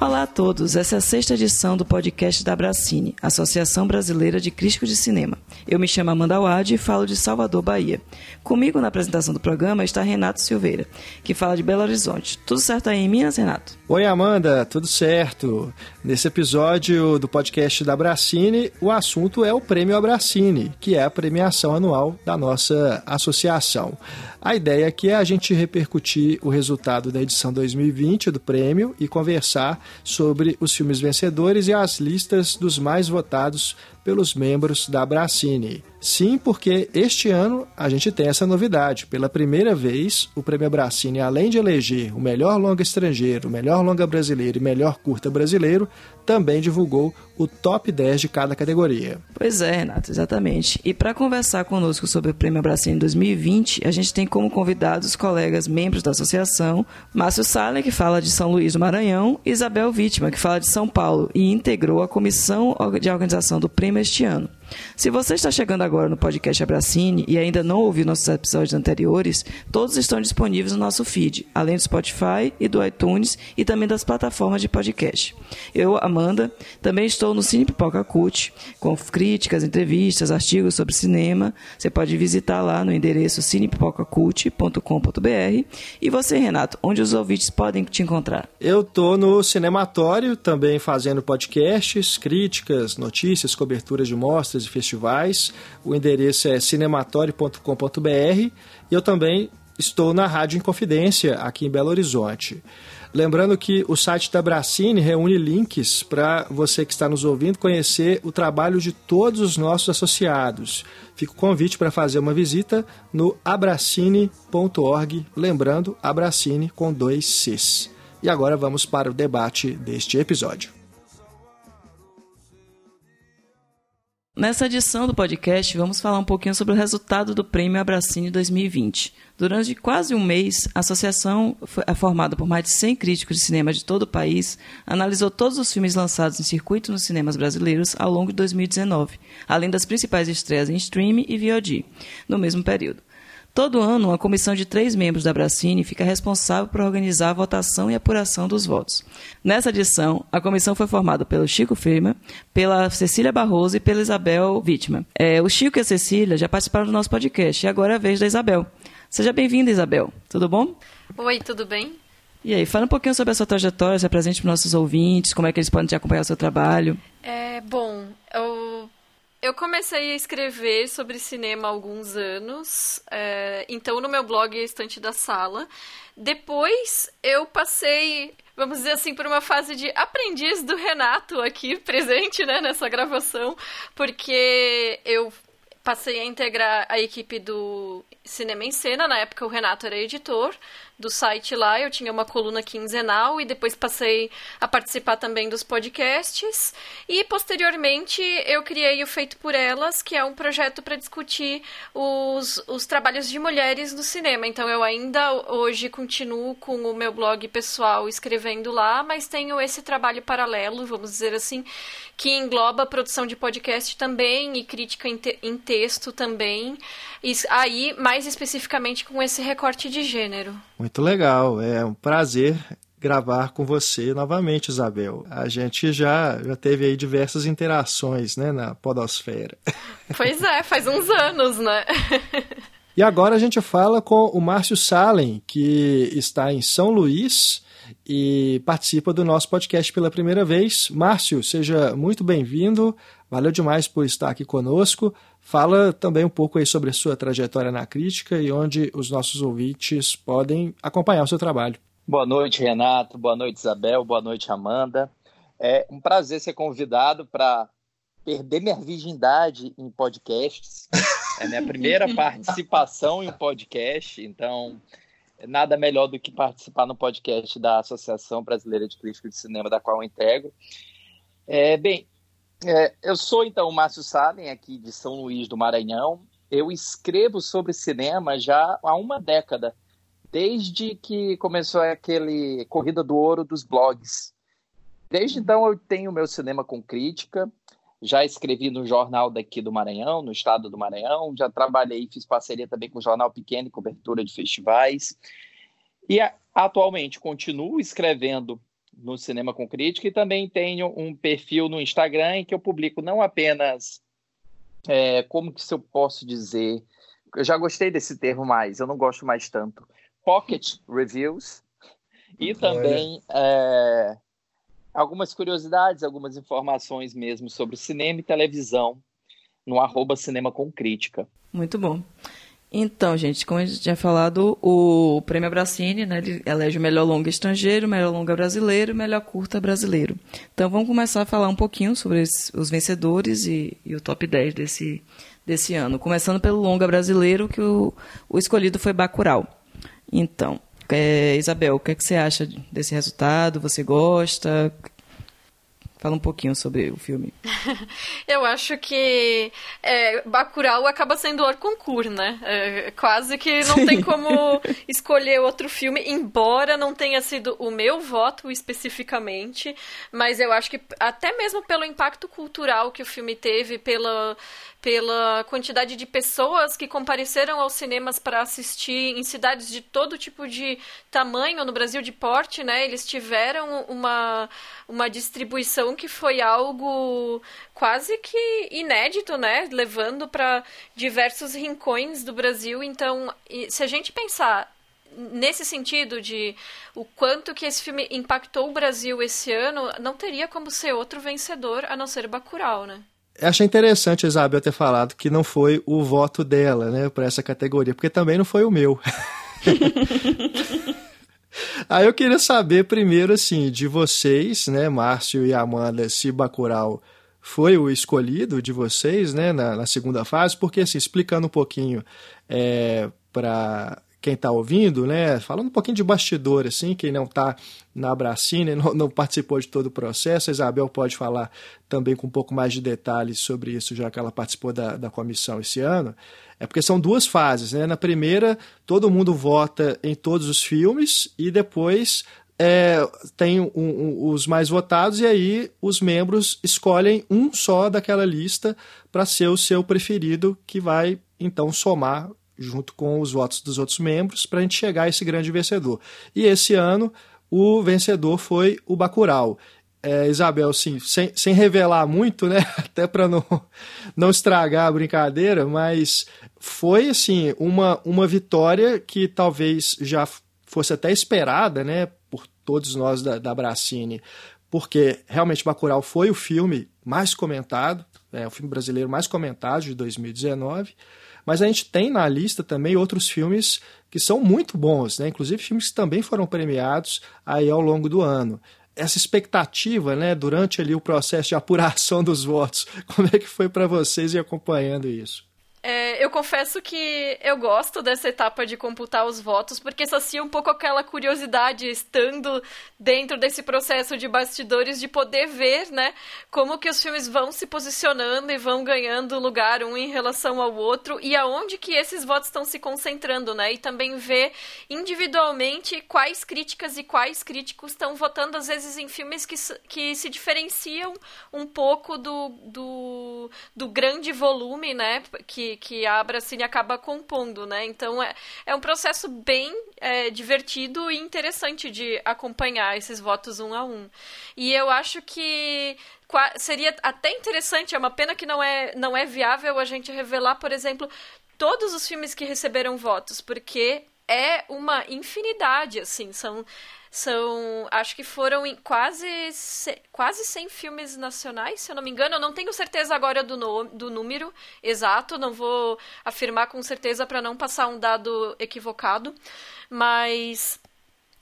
Olá a todos, essa é a sexta edição do podcast da Bracine, Associação Brasileira de Críticos de Cinema. Eu me chamo Amanda Wade e falo de Salvador, Bahia. Comigo na apresentação do programa está Renato Silveira, que fala de Belo Horizonte. Tudo certo aí em Minas, Renato? Oi, Amanda, tudo certo. Nesse episódio do podcast da Bracine, o assunto é o Prêmio Abracine, que é a premiação anual da nossa associação. A ideia aqui é a gente repercutir o resultado da edição 2020 do prêmio e conversar sobre os filmes vencedores e as listas dos mais votados pelos membros da Bracine. Sim, porque este ano a gente tem essa novidade. Pela primeira vez, o Prêmio Bracine, além de eleger o melhor longa estrangeiro, o melhor longa brasileiro e melhor curta brasileiro, também divulgou o top 10 de cada categoria. Pois é, Renato, exatamente. E para conversar conosco sobre o Prêmio Bracine 2020, a gente tem como convidados colegas membros da associação, Márcio Salem, que fala de São Luís do Maranhão, e Isabel Vítima, que fala de São Paulo e integrou a comissão de organização do prêmio este ano. Se você está chegando agora no podcast Abracine e ainda não ouviu nossos episódios anteriores, todos estão disponíveis no nosso feed, além do Spotify e do iTunes e também das plataformas de podcast. Eu, Amanda, também estou no Cine Pipoca Cult, com críticas, entrevistas, artigos sobre cinema. Você pode visitar lá no endereço cinepipocacult.com.br. E você, Renato, onde os ouvintes podem te encontrar? Eu estou no Cinematório, também fazendo podcasts, críticas, notícias, coberturas de mostras e festivais. O endereço é cinematório.com.br e eu também estou na Rádio Inconfidência, aqui em Belo Horizonte. Lembrando que o site da Bracine reúne links para você que está nos ouvindo conhecer o trabalho de todos os nossos associados. Fica o convite para fazer uma visita no abracine.org, lembrando Abracine com dois Cs. E agora vamos para o debate deste episódio. Nessa edição do podcast, vamos falar um pouquinho sobre o resultado do Prêmio Abracine 2020. Durante quase um mês, a associação, formada por mais de 100 críticos de cinema de todo o país, analisou todos os filmes lançados em circuito nos cinemas brasileiros ao longo de 2019, além das principais estreias em streaming e VOD, no mesmo período. Todo ano, uma comissão de três membros da Bracine fica responsável por organizar a votação e apuração dos votos. Nessa edição, a comissão foi formada pelo Chico Firma, pela Cecília Barroso e pela Isabel Vítima. É, o Chico e a Cecília já participaram do nosso podcast e agora é a vez da Isabel. Seja bem-vinda, Isabel. Tudo bom? Oi, tudo bem? E aí, fala um pouquinho sobre a sua trajetória, se apresente para os nossos ouvintes, como é que eles podem te acompanhar o seu trabalho. É, bom, eu eu comecei a escrever sobre cinema há alguns anos, é, então no meu blog Estante da Sala. Depois eu passei, vamos dizer assim, por uma fase de aprendiz do Renato aqui presente né, nessa gravação, porque eu passei a integrar a equipe do Cinema em Cena, na época o Renato era editor, do site lá, eu tinha uma coluna quinzenal e depois passei a participar também dos podcasts. E posteriormente eu criei o Feito por Elas, que é um projeto para discutir os, os trabalhos de mulheres no cinema. Então eu ainda hoje continuo com o meu blog pessoal escrevendo lá, mas tenho esse trabalho paralelo, vamos dizer assim, que engloba a produção de podcast também e crítica em, te em texto também. E aí, mais especificamente com esse recorte de gênero. Muito legal, é um prazer gravar com você novamente, Isabel. A gente já, já teve aí diversas interações, né, na podosfera. Pois é, faz uns anos, né? e agora a gente fala com o Márcio Salem, que está em São Luís e participa do nosso podcast pela primeira vez. Márcio, seja muito bem-vindo. Valeu demais por estar aqui conosco. Fala também um pouco aí sobre a sua trajetória na crítica e onde os nossos ouvintes podem acompanhar o seu trabalho. Boa noite, Renato. Boa noite, Isabel. Boa noite, Amanda. É um prazer ser convidado para perder minha virgindade em podcasts. É minha primeira participação em um podcast, então nada melhor do que participar no podcast da Associação Brasileira de Crítica de Cinema, da qual eu integro. É, bem, é, eu sou então o Márcio Salem, aqui de São Luís do Maranhão. Eu escrevo sobre cinema já há uma década, desde que começou aquele Corrida do Ouro dos blogs. Desde então eu tenho meu cinema com crítica, já escrevi no jornal daqui do Maranhão, no estado do Maranhão, já trabalhei, fiz parceria também com o Jornal Pequeno, cobertura de festivais. E atualmente continuo escrevendo no Cinema com Crítica e também tenho um perfil no Instagram em que eu publico não apenas é, como que se eu posso dizer, eu já gostei desse termo mais, eu não gosto mais tanto, pocket reviews e também é, algumas curiosidades, algumas informações mesmo sobre cinema e televisão no arroba Cinema com Crítica. Muito bom. Então, gente, como a gente tinha falado, o Prêmio Abracine, né, ele elege o melhor longa estrangeiro, melhor longa brasileiro, melhor curta brasileiro. Então, vamos começar a falar um pouquinho sobre os vencedores e, e o top 10 desse, desse ano. Começando pelo longa brasileiro, que o, o escolhido foi Bacurau. Então, é, Isabel, o que, é que você acha desse resultado? Você gosta? Fala um pouquinho sobre o filme. Eu acho que é, Bacurau acaba sendo o concurso, né? É, quase que não tem como escolher outro filme, embora não tenha sido o meu voto especificamente, mas eu acho que até mesmo pelo impacto cultural que o filme teve, pela pela quantidade de pessoas que compareceram aos cinemas para assistir em cidades de todo tipo de tamanho no Brasil de porte, né? Eles tiveram uma, uma distribuição que foi algo quase que inédito, né? Levando para diversos rincões do Brasil. Então, se a gente pensar nesse sentido de o quanto que esse filme impactou o Brasil esse ano, não teria como ser outro vencedor a não ser Bacurau, né? achei interessante a Isabel ter falado que não foi o voto dela, né, para essa categoria, porque também não foi o meu. Aí eu queria saber primeiro, assim, de vocês, né, Márcio e Amanda, se Bacurau foi o escolhido de vocês, né, na, na segunda fase, porque, assim, explicando um pouquinho é, para quem está ouvindo, né, falando um pouquinho de bastidor, assim, quem não está na Bracine, não, não, participou de todo o processo, a Isabel pode falar também com um pouco mais de detalhes sobre isso, já que ela participou da, da comissão esse ano, é porque são duas fases, né, na primeira, todo mundo vota em todos os filmes, e depois é, tem um, um, os mais votados, e aí os membros escolhem um só daquela lista para ser o seu preferido, que vai então somar junto com os votos dos outros membros, para a gente chegar a esse grande vencedor. E esse ano, o vencedor foi o Bacurau. É, Isabel, sim, sem, sem revelar muito, né? Até para não, não estragar a brincadeira, mas foi assim uma, uma vitória que talvez já fosse até esperada, né? Por todos nós da, da Bracine, porque realmente Bacurau foi o filme mais comentado, é o filme brasileiro mais comentado de 2019. Mas a gente tem na lista também outros filmes que são muito bons, né? inclusive filmes que também foram premiados aí ao longo do ano. Essa expectativa, né, durante ali o processo de apuração dos votos, como é que foi para vocês ir acompanhando isso? É, eu confesso que eu gosto dessa etapa de computar os votos, porque sacia um pouco aquela curiosidade, estando dentro desse processo de bastidores, de poder ver, né, como que os filmes vão se posicionando e vão ganhando lugar um em relação ao outro, e aonde que esses votos estão se concentrando, né, e também ver individualmente quais críticas e quais críticos estão votando, às vezes, em filmes que, que se diferenciam um pouco do, do, do grande volume, né, que que, a Abracine acaba compondo, né? Então é, é um processo bem é, divertido e interessante de acompanhar esses votos um a um. E eu acho que seria até interessante, é uma pena que não é, não é viável a gente revelar, por exemplo, todos os filmes que receberam votos, porque é uma infinidade, assim, são são, acho que foram quase, quase 100 filmes nacionais, se eu não me engano. Eu não tenho certeza agora do, no, do número exato, não vou afirmar com certeza para não passar um dado equivocado. Mas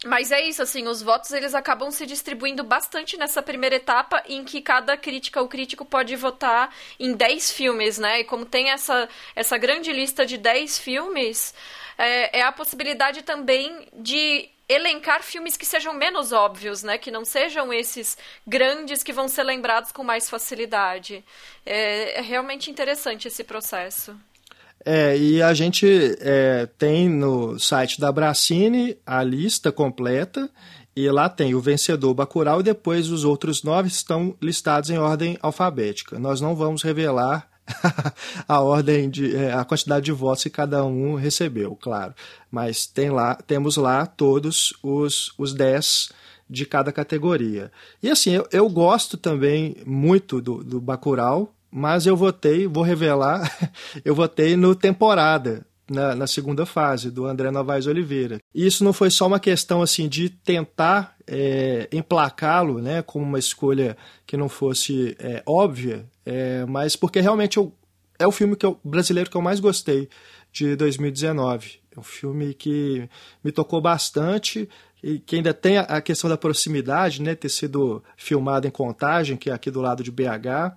mas é isso, assim, os votos eles acabam se distribuindo bastante nessa primeira etapa em que cada crítica ou crítico pode votar em 10 filmes, né? E como tem essa, essa grande lista de 10 filmes, é, é a possibilidade também de elencar filmes que sejam menos óbvios, né? Que não sejam esses grandes que vão ser lembrados com mais facilidade. É, é realmente interessante esse processo. É, e a gente é, tem no site da Bracine a lista completa e lá tem o vencedor Bacurau e depois os outros nove estão listados em ordem alfabética. Nós não vamos revelar a ordem de é, a quantidade de votos que cada um recebeu, claro. Mas tem lá, temos lá todos os, os dez de cada categoria. E assim, eu, eu gosto também muito do, do Bacurau, mas eu votei, vou revelar, eu votei no temporada, na, na, segunda fase, do André Novaes Oliveira. E isso não foi só uma questão assim de tentar é, emplacá-lo né, como uma escolha que não fosse é, óbvia, é, mas porque realmente eu, é o filme que eu, brasileiro que eu mais gostei de 2019. É um filme que me tocou bastante e que ainda tem a questão da proximidade, né, ter sido filmado em Contagem, que é aqui do lado de BH.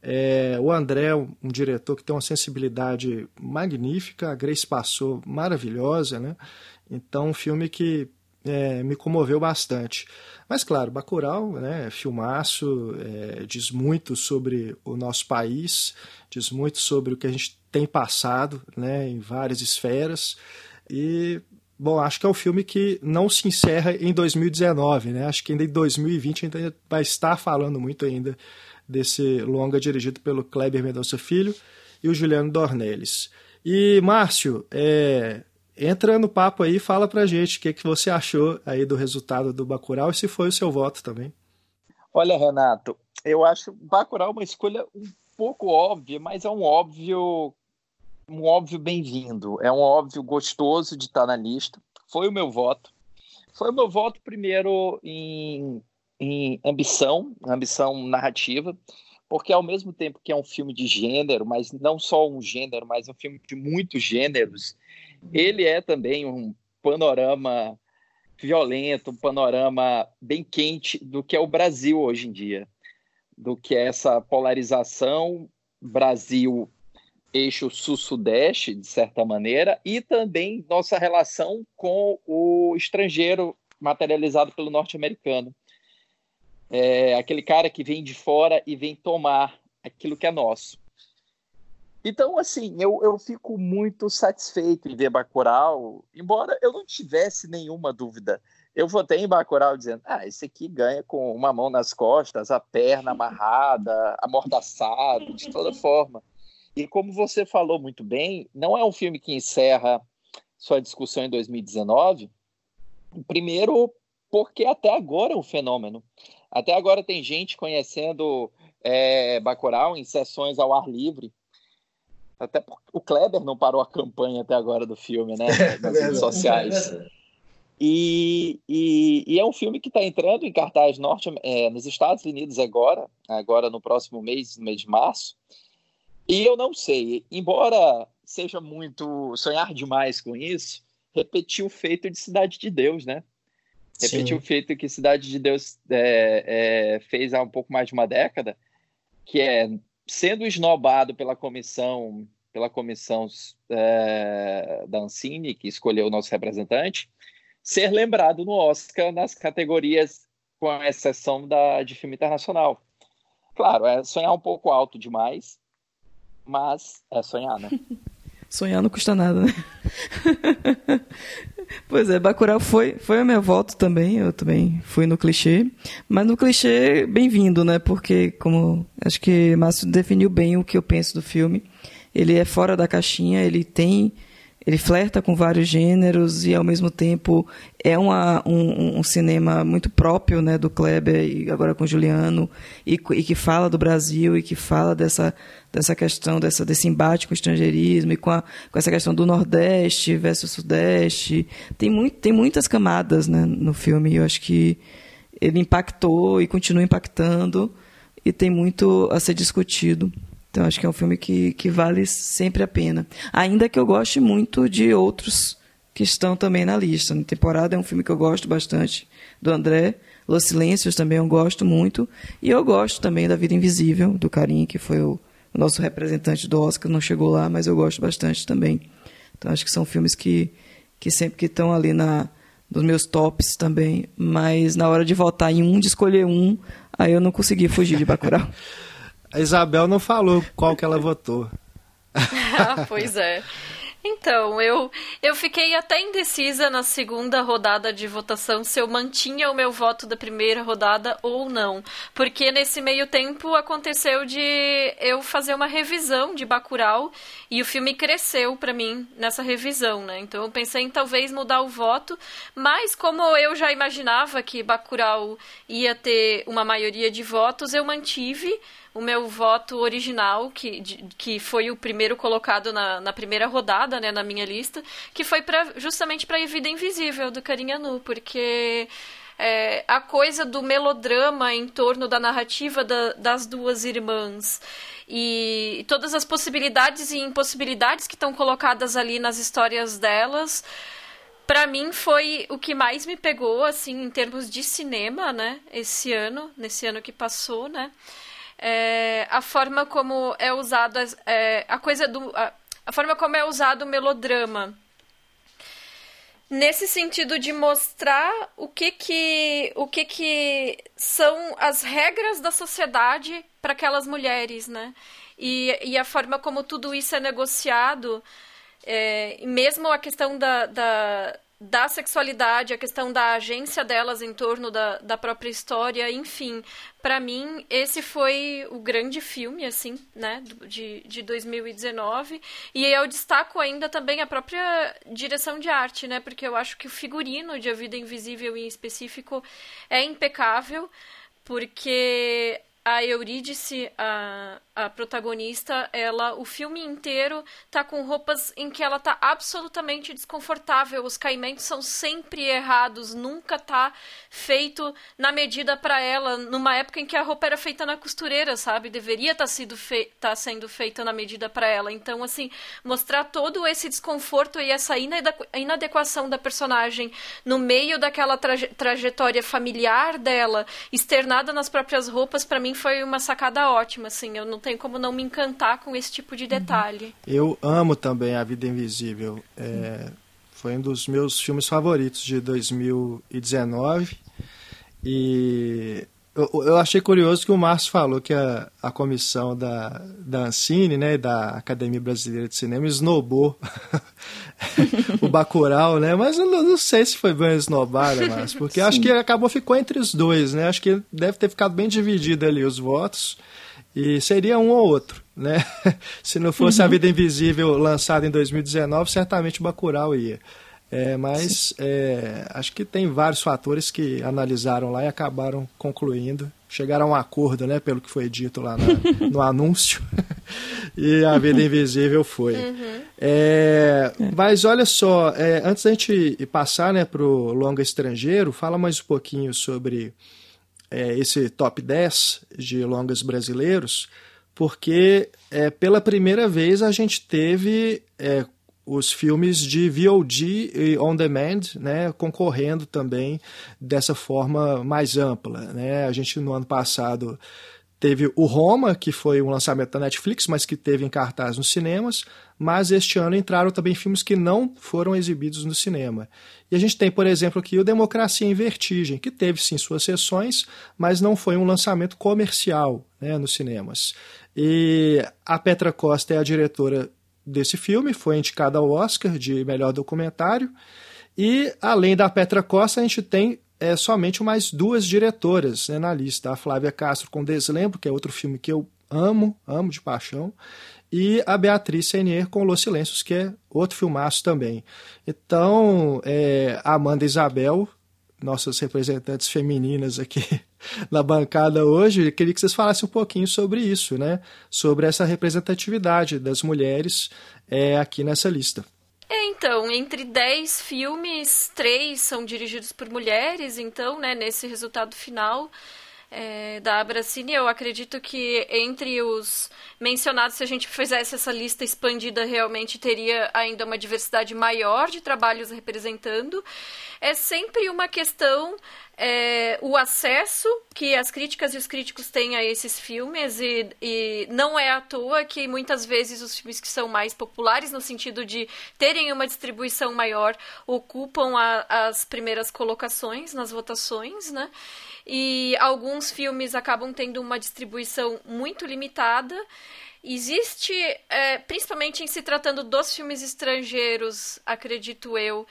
É, o André, um, um, diretor que tem uma sensibilidade magnífica, a Grace passou maravilhosa, né? Então, um filme que é, me comoveu bastante. Mas, claro, Bacurau, né, filmaço, é, diz muito sobre o nosso país, diz muito sobre o que a gente tem passado né, em várias esferas. E, bom, acho que é um filme que não se encerra em 2019, né? Acho que ainda em 2020 a gente vai estar falando muito ainda desse longa dirigido pelo Kleber Mendonça Filho e o Juliano Dornelles. E, Márcio, é, entra no papo aí e fala pra gente o que, que você achou aí do resultado do Bacurau e se foi o seu voto também. Olha, Renato, eu acho Bacurau uma escolha um pouco óbvia, mas é um óbvio um óbvio bem-vindo, é um óbvio gostoso de estar na lista. Foi o meu voto. Foi o meu voto primeiro em em ambição, ambição narrativa, porque ao mesmo tempo que é um filme de gênero, mas não só um gênero, mas um filme de muitos gêneros, ele é também um panorama violento, um panorama bem quente do que é o Brasil hoje em dia, do que é essa polarização Brasil eixo sul-sudeste, de certa maneira, e também nossa relação com o estrangeiro materializado pelo norte-americano é, aquele cara que vem de fora e vem tomar aquilo que é nosso. Então, assim, eu, eu fico muito satisfeito em ver Bacurau, embora eu não tivesse nenhuma dúvida. Eu votei em Bacurau dizendo, ah, esse aqui ganha com uma mão nas costas, a perna amarrada, amordaçado, de toda forma. E como você falou muito bem, não é um filme que encerra sua discussão em 2019, primeiro porque até agora é um fenômeno. Até agora tem gente conhecendo é, Bacurau em sessões ao ar livre. Até porque o Kleber não parou a campanha até agora do filme, né? Nas redes sociais. E, e, e, é um filme que está entrando em cartaz norte é, nos Estados Unidos agora, agora no próximo mês, no mês de março. E eu não sei, embora seja muito sonhar demais com isso, repetir o feito de Cidade de Deus, né? repetir o feito que Cidade de Deus é, é, fez há um pouco mais de uma década, que é sendo esnobado pela comissão pela comissão é, da Ancine, que escolheu o nosso representante, ser lembrado no Oscar nas categorias com exceção da de filme internacional. Claro, é sonhar um pouco alto demais, mas é sonhar, né? sonhar não custa nada, né? Pois é, Bacurau foi, foi o meu voto também, eu também fui no clichê, mas no clichê bem-vindo, né? Porque, como acho que Márcio definiu bem o que eu penso do filme, ele é fora da caixinha, ele tem ele flerta com vários gêneros e ao mesmo tempo é uma, um, um, cinema muito próprio né, do Kleber e agora com Juliano e, e, que fala do Brasil e que fala dessa, dessa questão dessa, desse embate com o estrangeirismo e com, a, com essa questão do Nordeste versus Sudeste. Tem, muito, tem muitas camadas né, no filme. E eu acho que ele impactou e continua impactando e tem muito a ser discutido então acho que é um filme que, que vale sempre a pena. Ainda que eu goste muito de outros que estão também na lista. Na temporada é um filme que eu gosto bastante do André. Los Silêncios também eu gosto muito. E eu gosto também da Vida Invisível, do Karim, que foi o, nosso representante do Oscar, não chegou lá, mas eu gosto bastante também. Então acho que são filmes que, que sempre que estão ali na, nos meus tops também. Mas na hora de votar em um, de escolher um, aí eu não consegui fugir de Bacurau. A Isabel não falou qual que ela votou. ah, pois é. Então, eu, eu fiquei até indecisa na segunda rodada de votação se eu mantinha o meu voto da primeira rodada ou não. Porque nesse meio tempo aconteceu de eu fazer uma revisão de Bacurau e o filme cresceu para mim nessa revisão, né? Então eu pensei em talvez mudar o voto, mas como eu já imaginava que Bacurau ia ter uma maioria de votos, eu mantive o meu voto original, que, de, que foi o primeiro colocado na, na primeira rodada, né, na minha lista, que foi pra, justamente para Vida Invisível, do Carinha Nu, porque é, a coisa do melodrama em torno da narrativa da, das duas irmãs e todas as possibilidades e impossibilidades que estão colocadas ali nas histórias delas para mim foi o que mais me pegou assim em termos de cinema né esse ano nesse ano que passou né é, a forma como é usado é, a coisa do a, a, forma como é usado o melodrama. Nesse sentido de mostrar o que que o que que são as regras da sociedade para aquelas mulheres né? E, e a forma como tudo isso é negociado é, mesmo a questão da, da da sexualidade, a questão da agência delas em torno da, da própria história, enfim. para mim, esse foi o grande filme, assim, né, de, de 2019. E eu destaco ainda também a própria direção de arte, né, porque eu acho que o figurino de A Vida Invisível em específico é impecável, porque a Eurídice, a, a protagonista, ela o filme inteiro tá com roupas em que ela tá absolutamente desconfortável. Os caimentos são sempre errados, nunca tá feito na medida para ela, numa época em que a roupa era feita na costureira, sabe? Deveria tá sido fe tá sendo feita na medida para ela. Então, assim, mostrar todo esse desconforto e essa inadequação da personagem no meio daquela traje trajetória familiar dela, externada nas próprias roupas, para mim foi uma sacada ótima, assim. Eu não tem como não me encantar com esse tipo de detalhe. Eu amo também A Vida Invisível. É, foi um dos meus filmes favoritos de 2019. E eu, eu, achei curioso que o Márcio falou que a, a comissão da, da Ancine, né, da Academia Brasileira de Cinema, esnobou o Bacurau, né? Mas eu não, não sei se foi bem esnobada, Márcio, porque acho que acabou ficou entre os dois, né? Acho que deve ter ficado bem dividido ali os votos. E seria um ou outro, né? Se não fosse uhum. A Vida Invisível lançada em 2019, certamente o Bacurau ia. É, mas é, acho que tem vários fatores que analisaram lá e acabaram concluindo. Chegaram a um acordo, né, pelo que foi dito lá no, no anúncio. e a Vida Invisível foi. Uhum. É, mas olha só, é, antes da gente passar né, para o longa estrangeiro, fala mais um pouquinho sobre é, esse top 10 de longas brasileiros, porque é, pela primeira vez a gente teve é, os filmes de VOD e on demand, né, concorrendo também dessa forma mais ampla, né? A gente no ano passado Teve o Roma, que foi um lançamento da Netflix, mas que teve em cartaz nos cinemas. Mas este ano entraram também filmes que não foram exibidos no cinema. E a gente tem, por exemplo, aqui o Democracia em Vertigem, que teve sim suas sessões, mas não foi um lançamento comercial né, nos cinemas. E a Petra Costa é a diretora desse filme, foi indicada ao Oscar de melhor documentário. E além da Petra Costa, a gente tem é, somente mais duas diretoras né, na lista. A Flávia Castro com Deslembro, que é outro filme que eu amo, amo de paixão, e a Beatriz Senier com Los Silêncios, que é outro filmaço também. Então, é, Amanda e Isabel, nossas representantes femininas aqui na bancada hoje, queria que vocês falassem um pouquinho sobre isso, né? Sobre essa representatividade das mulheres é, aqui nessa lista. Então, entre 10 filmes, três são dirigidos por mulheres, então, né, nesse resultado final é, da Abracine, eu acredito que entre os mencionados, se a gente fizesse essa lista expandida, realmente teria ainda uma diversidade maior de trabalhos representando. É sempre uma questão é, o acesso que as críticas e os críticos têm a esses filmes e, e, não é à toa que muitas vezes os filmes que são mais populares no sentido de terem uma distribuição maior ocupam a, as primeiras colocações nas votações, né? E alguns filmes acabam tendo uma distribuição muito limitada. Existe, é, principalmente em se tratando dos filmes estrangeiros, acredito eu,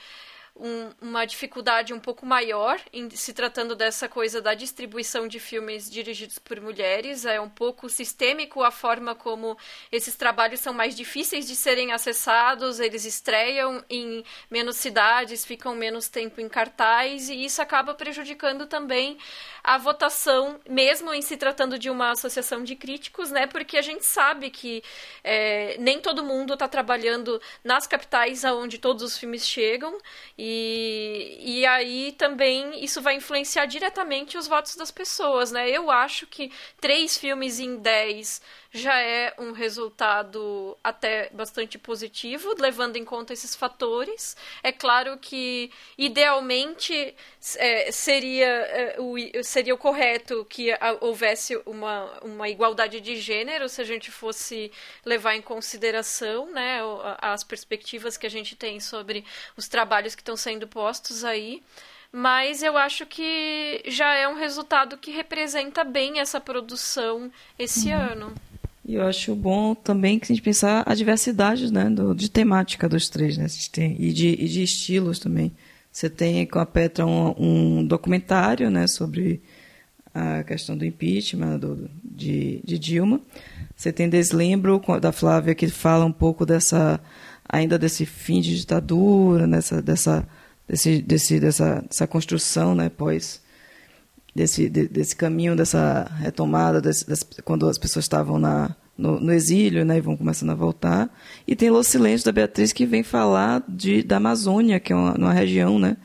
um, uma dificuldade um pouco maior em se tratando dessa coisa da distribuição de filmes dirigidos por mulheres. É um pouco sistêmico a forma como esses trabalhos são mais difíceis de serem acessados, eles estreiam em menos cidades, ficam menos tempo em cartaz, e isso acaba prejudicando também a votação, mesmo em se tratando de uma associação de críticos, né? Porque a gente sabe que é, nem todo mundo está trabalhando nas capitais aonde todos os filmes chegam. E, e aí também isso vai influenciar diretamente os votos das pessoas, né? Eu acho que três filmes em dez já é um resultado até bastante positivo, levando em conta esses fatores. É claro que, idealmente, é, seria, é, o, seria o correto que houvesse uma, uma igualdade de gênero, se a gente fosse levar em consideração né, as perspectivas que a gente tem sobre os trabalhos que estão sendo postos aí mas eu acho que já é um resultado que representa bem essa produção esse uhum. ano. E eu acho bom também que a gente pensar a diversidade né, do, de temática dos três, né? Tem, e, de, e de estilos também. Você tem com a Petra um, um documentário né, sobre a questão do impeachment do, de, de Dilma. Você tem Deslembro da Flávia que fala um pouco dessa ainda desse fim de ditadura, nessa, dessa, desse, desse, dessa, dessa construção né, pós desse, de, desse caminho, dessa retomada, desse, desse, quando as pessoas estavam na, no, no, exílio né, e vão começando a voltar. E tem Los Silêncios da Beatriz, que vem falar de, da Amazônia, que é uma, uma região né,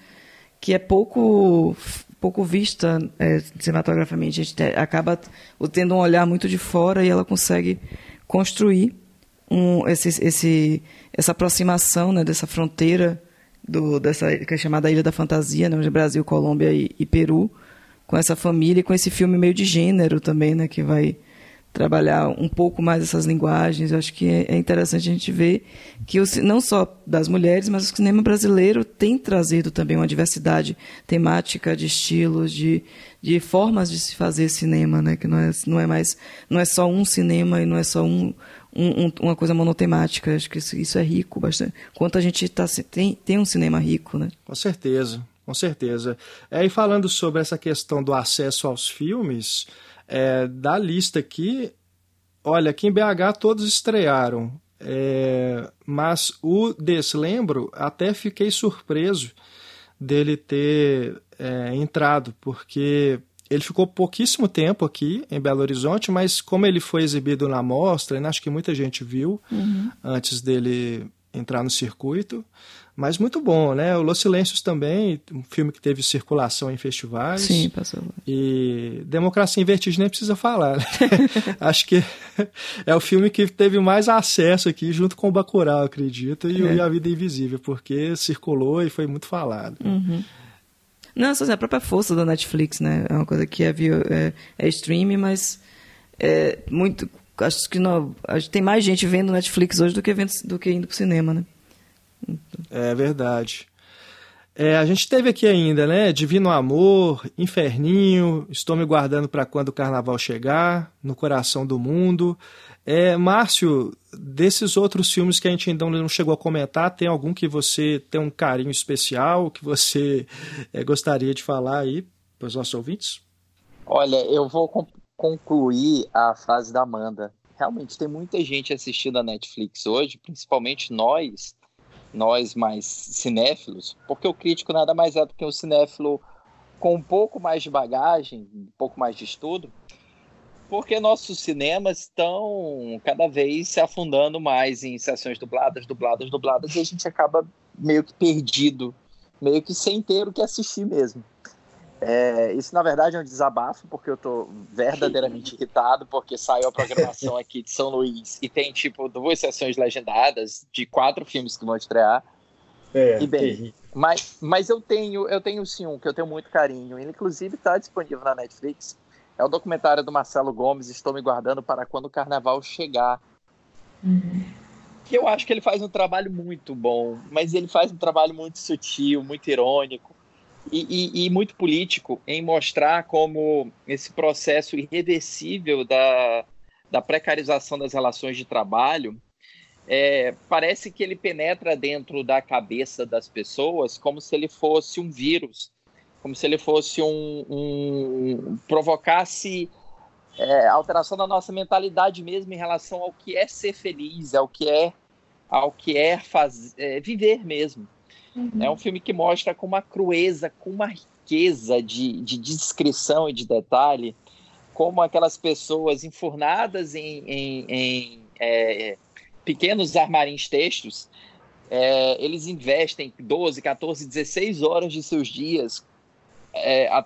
que é pouco pouco vista é, cinematograficamente. A gente acaba tendo um olhar muito de fora e ela consegue construir um, esse, esse, essa aproximação né, dessa fronteira do, dessa, que é chamada Ilha da Fantasia, né, Brasil, Colômbia e, e Peru, com essa família e com esse filme meio de gênero também, né, que vai trabalhar um pouco mais essas linguagens. Eu acho que é, é interessante a gente ver que o, não só das mulheres, mas o cinema brasileiro tem trazido também uma diversidade temática, de estilos, de, de formas de se fazer cinema, né? Que não é, não é mais não é só um cinema e não é só um, um, uma coisa monotemática. Acho que isso, isso é rico bastante. Quanto a gente tá, tem, tem um cinema rico, né? Com certeza. Com certeza. É, e falando sobre essa questão do acesso aos filmes, é, da lista aqui, olha, aqui em BH todos estrearam, é, mas o Deslembro até fiquei surpreso dele ter é, entrado, porque ele ficou pouquíssimo tempo aqui em Belo Horizonte, mas como ele foi exibido na mostra, acho que muita gente viu uhum. antes dele entrar no circuito. Mas muito bom, né? O Los Silêncios também, um filme que teve circulação em festivais. Sim, passou. E Democracia em Vertigem nem precisa falar. Né? Acho que é o filme que teve mais acesso aqui, junto com o Bacurau, acredito, e, é. e A Vida Invisível, porque circulou e foi muito falado. Uhum. Não, só assim, a própria força da Netflix, né? É uma coisa que é, é, é streaming, mas é muito... Acho que não, acho tem mais gente vendo Netflix hoje do que, vendo, do que indo pro cinema, né? É verdade. É, a gente teve aqui ainda, né? Divino Amor, Inferninho, Estou Me Guardando para Quando o Carnaval Chegar, No Coração do Mundo. É, Márcio, desses outros filmes que a gente ainda não chegou a comentar, tem algum que você tem um carinho especial, que você é, gostaria de falar aí para os nossos ouvintes? Olha, eu vou concluir a frase da Amanda. Realmente tem muita gente assistindo a Netflix hoje, principalmente nós, nós mais cinéfilos, porque o crítico nada mais é do que um cinéfilo com um pouco mais de bagagem, um pouco mais de estudo, porque nossos cinemas estão cada vez se afundando mais em sessões dubladas, dubladas, dubladas, e a gente acaba meio que perdido, meio que sem ter o que assistir mesmo. É, isso, na verdade, é um desabafo, porque eu estou verdadeiramente irritado, porque saiu a programação aqui de São Luís e tem, tipo, duas sessões legendadas de quatro filmes que vão estrear. É, e bem, mas, mas eu tenho, eu tenho sim um que eu tenho muito carinho. Ele, inclusive, está disponível na Netflix. É o documentário do Marcelo Gomes, Estou Me Guardando para Quando o Carnaval Chegar. Uhum. Que eu acho que ele faz um trabalho muito bom, mas ele faz um trabalho muito sutil, muito irônico e, e, e, muito político em mostrar como esse processo irreversível da, da precarização das relações de trabalho, é, parece que ele penetra dentro da cabeça das pessoas como se ele fosse um vírus, como se ele fosse um, um provocasse é, alteração da nossa mentalidade mesmo em relação ao que é ser feliz, ao que é ao que é, faz, é viver mesmo. Uhum. É um filme que mostra com uma crueza, com uma riqueza de, de descrição e de detalhe, como aquelas pessoas enfurnadas em, em, em é, pequenos armarins textos, é, eles investem 12, 14, 16 horas de seus dias é, a,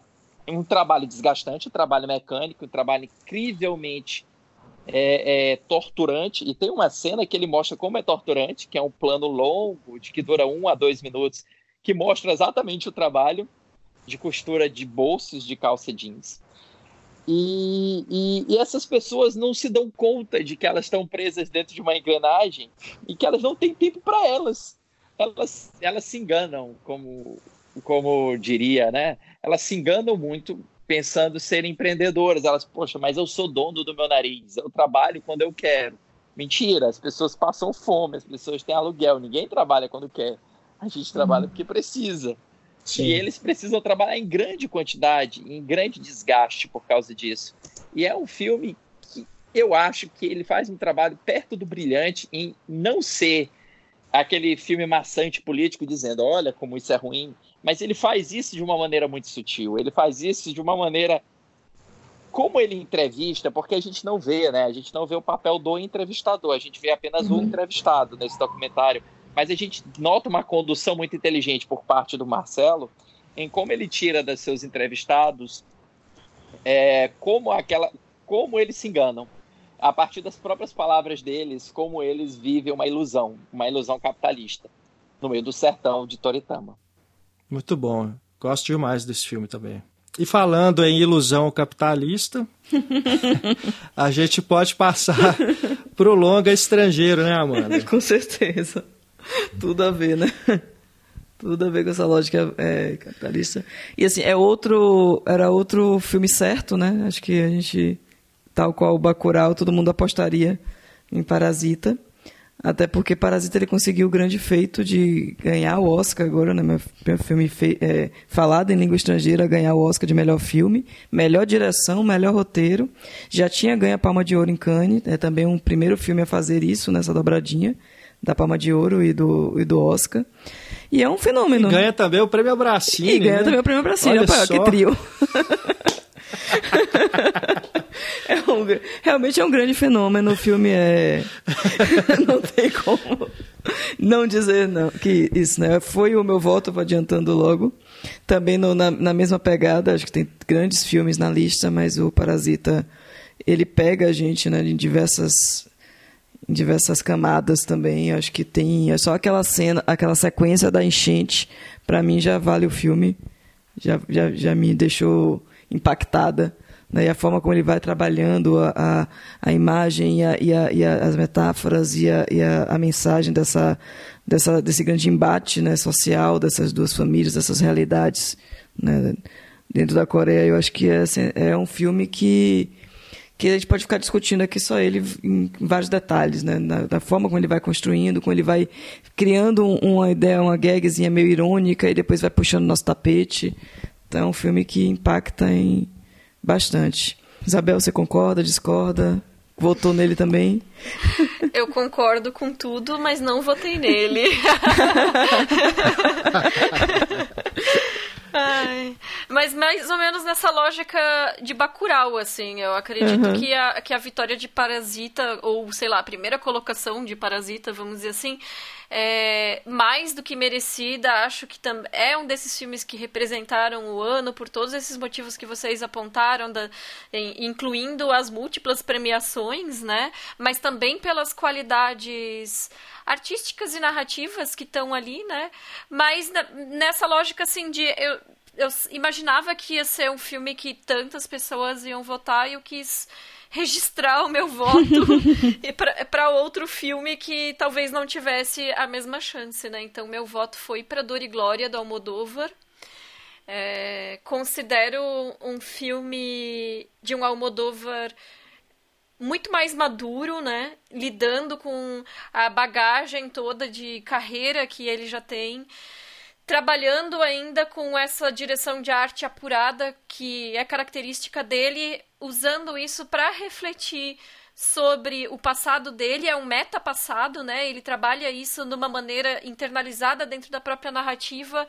um trabalho desgastante, um trabalho mecânico, um trabalho incrivelmente é, é, torturante. E tem uma cena que ele mostra como é torturante, que é um plano longo, de que dura um a dois minutos, que mostra exatamente o trabalho de costura de bolsos de calça jeans. E, e, e, essas pessoas não se dão conta de que elas estão presas dentro de uma engrenagem e que elas não têm tempo para elas. elas. Elas se enganam, como, como diria, né? Elas se enganam muito pensando ser empreendedoras. Elas, poxa, mas eu sou dono do meu nariz, eu trabalho quando eu quero. Mentira, as pessoas passam fome, as pessoas têm aluguel, ninguém trabalha quando quer. A gente trabalha uhum. porque precisa. Sim. E eles precisam trabalhar em grande quantidade, em grande desgaste por causa disso. E é um filme que eu acho que ele faz um trabalho perto do brilhante em não ser aquele filme maçante político dizendo, olha como isso é ruim, mas ele faz isso de uma maneira muito sutil. Ele faz isso de uma maneira como ele entrevista, porque a gente não vê, né? A gente não vê o papel do entrevistador, a gente vê apenas uhum. o entrevistado nesse documentário mas a gente nota uma condução muito inteligente por parte do Marcelo em como ele tira dos seus entrevistados é, como aquela como eles se enganam a partir das próprias palavras deles como eles vivem uma ilusão uma ilusão capitalista no meio do sertão de Toritama muito bom gosto demais desse filme também e falando em ilusão capitalista, a gente pode passar para o longa estrangeiro, né, Amanda? Com certeza. Tudo a ver, né? Tudo a ver com essa lógica é, capitalista. E assim, é outro, era outro filme certo, né? Acho que a gente, tal qual o Bacurau, todo mundo apostaria em Parasita. Até porque Parasita ele conseguiu o grande feito de ganhar o Oscar agora, né? Meu, filme é, falado em língua estrangeira, ganhar o Oscar de melhor filme, melhor direção, melhor roteiro. Já tinha ganho a Palma de Ouro em Cannes, é também um primeiro filme a fazer isso nessa dobradinha da Palma de Ouro e do, e do Oscar. E é um fenômeno. E ganha também o prêmio Abracine. E ganha né? também o prêmio Abracine. Olha Opa, que trio. é um, realmente é um grande fenômeno. O filme é. não tem como não dizer não, que isso, né? Foi o meu voto, vou adiantando logo. Também no, na, na mesma pegada, acho que tem grandes filmes na lista, mas o Parasita ele pega a gente né, em diversas em diversas camadas também. Acho que tem é só aquela cena, aquela sequência da enchente, para mim já vale o filme. Já, já, já me deixou impactada. Né? E a forma como ele vai trabalhando a, a, a imagem e, a, e, a, e as metáforas e, a, e a, mensagem dessa, dessa, desse grande embate né, social dessas duas famílias, dessas realidades né, dentro da Coreia. Eu acho que é, assim, é um filme que que a gente pode ficar discutindo aqui só ele em vários detalhes, né? Na, da forma como ele vai construindo, como ele vai criando uma ideia, uma gagzinha meio irônica e depois vai puxando nosso tapete. Então é um filme que impacta em bastante. Isabel, você concorda, discorda? Votou nele também? Eu concordo com tudo, mas não votei nele. Ai, mas mais ou menos nessa lógica de Bacurau, assim. Eu acredito uhum. que, a, que a vitória de Parasita, ou sei lá, a primeira colocação de Parasita, vamos dizer assim, é mais do que merecida. Acho que é um desses filmes que representaram o ano por todos esses motivos que vocês apontaram, da, incluindo as múltiplas premiações, né? Mas também pelas qualidades artísticas e narrativas que estão ali, né? Mas nessa lógica assim de eu, eu imaginava que ia ser um filme que tantas pessoas iam votar e eu quis registrar o meu voto para outro filme que talvez não tivesse a mesma chance, né? Então meu voto foi para Dor e Glória do Almodóvar. É, considero um filme de um Almodóvar muito mais maduro, né? Lidando com a bagagem toda de carreira que ele já tem trabalhando ainda com essa direção de arte apurada que é característica dele, usando isso para refletir sobre o passado dele, é um meta-passado, né? Ele trabalha isso de uma maneira internalizada dentro da própria narrativa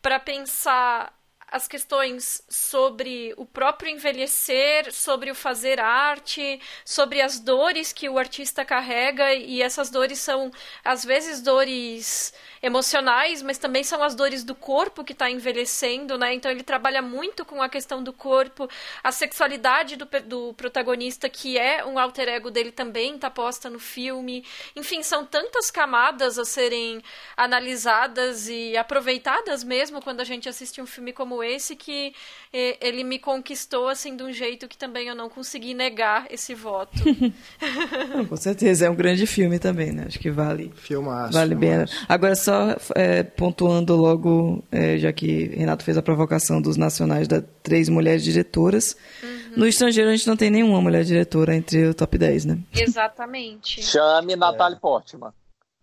para pensar as questões sobre o próprio envelhecer, sobre o fazer arte, sobre as dores que o artista carrega, e essas dores são, às vezes, dores emocionais, mas também são as dores do corpo que está envelhecendo, né? Então ele trabalha muito com a questão do corpo, a sexualidade do, do protagonista, que é um alter ego dele também, está posta no filme. Enfim, são tantas camadas a serem analisadas e aproveitadas mesmo quando a gente assiste um filme como esse, que ele me conquistou assim de um jeito que também eu não consegui negar esse voto. com certeza, é um grande filme também, né? Acho que vale. Filmaço. Vale filmaço. bem. Agora, só é, pontuando logo, é, já que Renato fez a provocação dos nacionais das três mulheres diretoras. Uhum. No estrangeiro a gente não tem nenhuma mulher diretora entre o top 10, né? Exatamente. Chame Natalie é. Portman.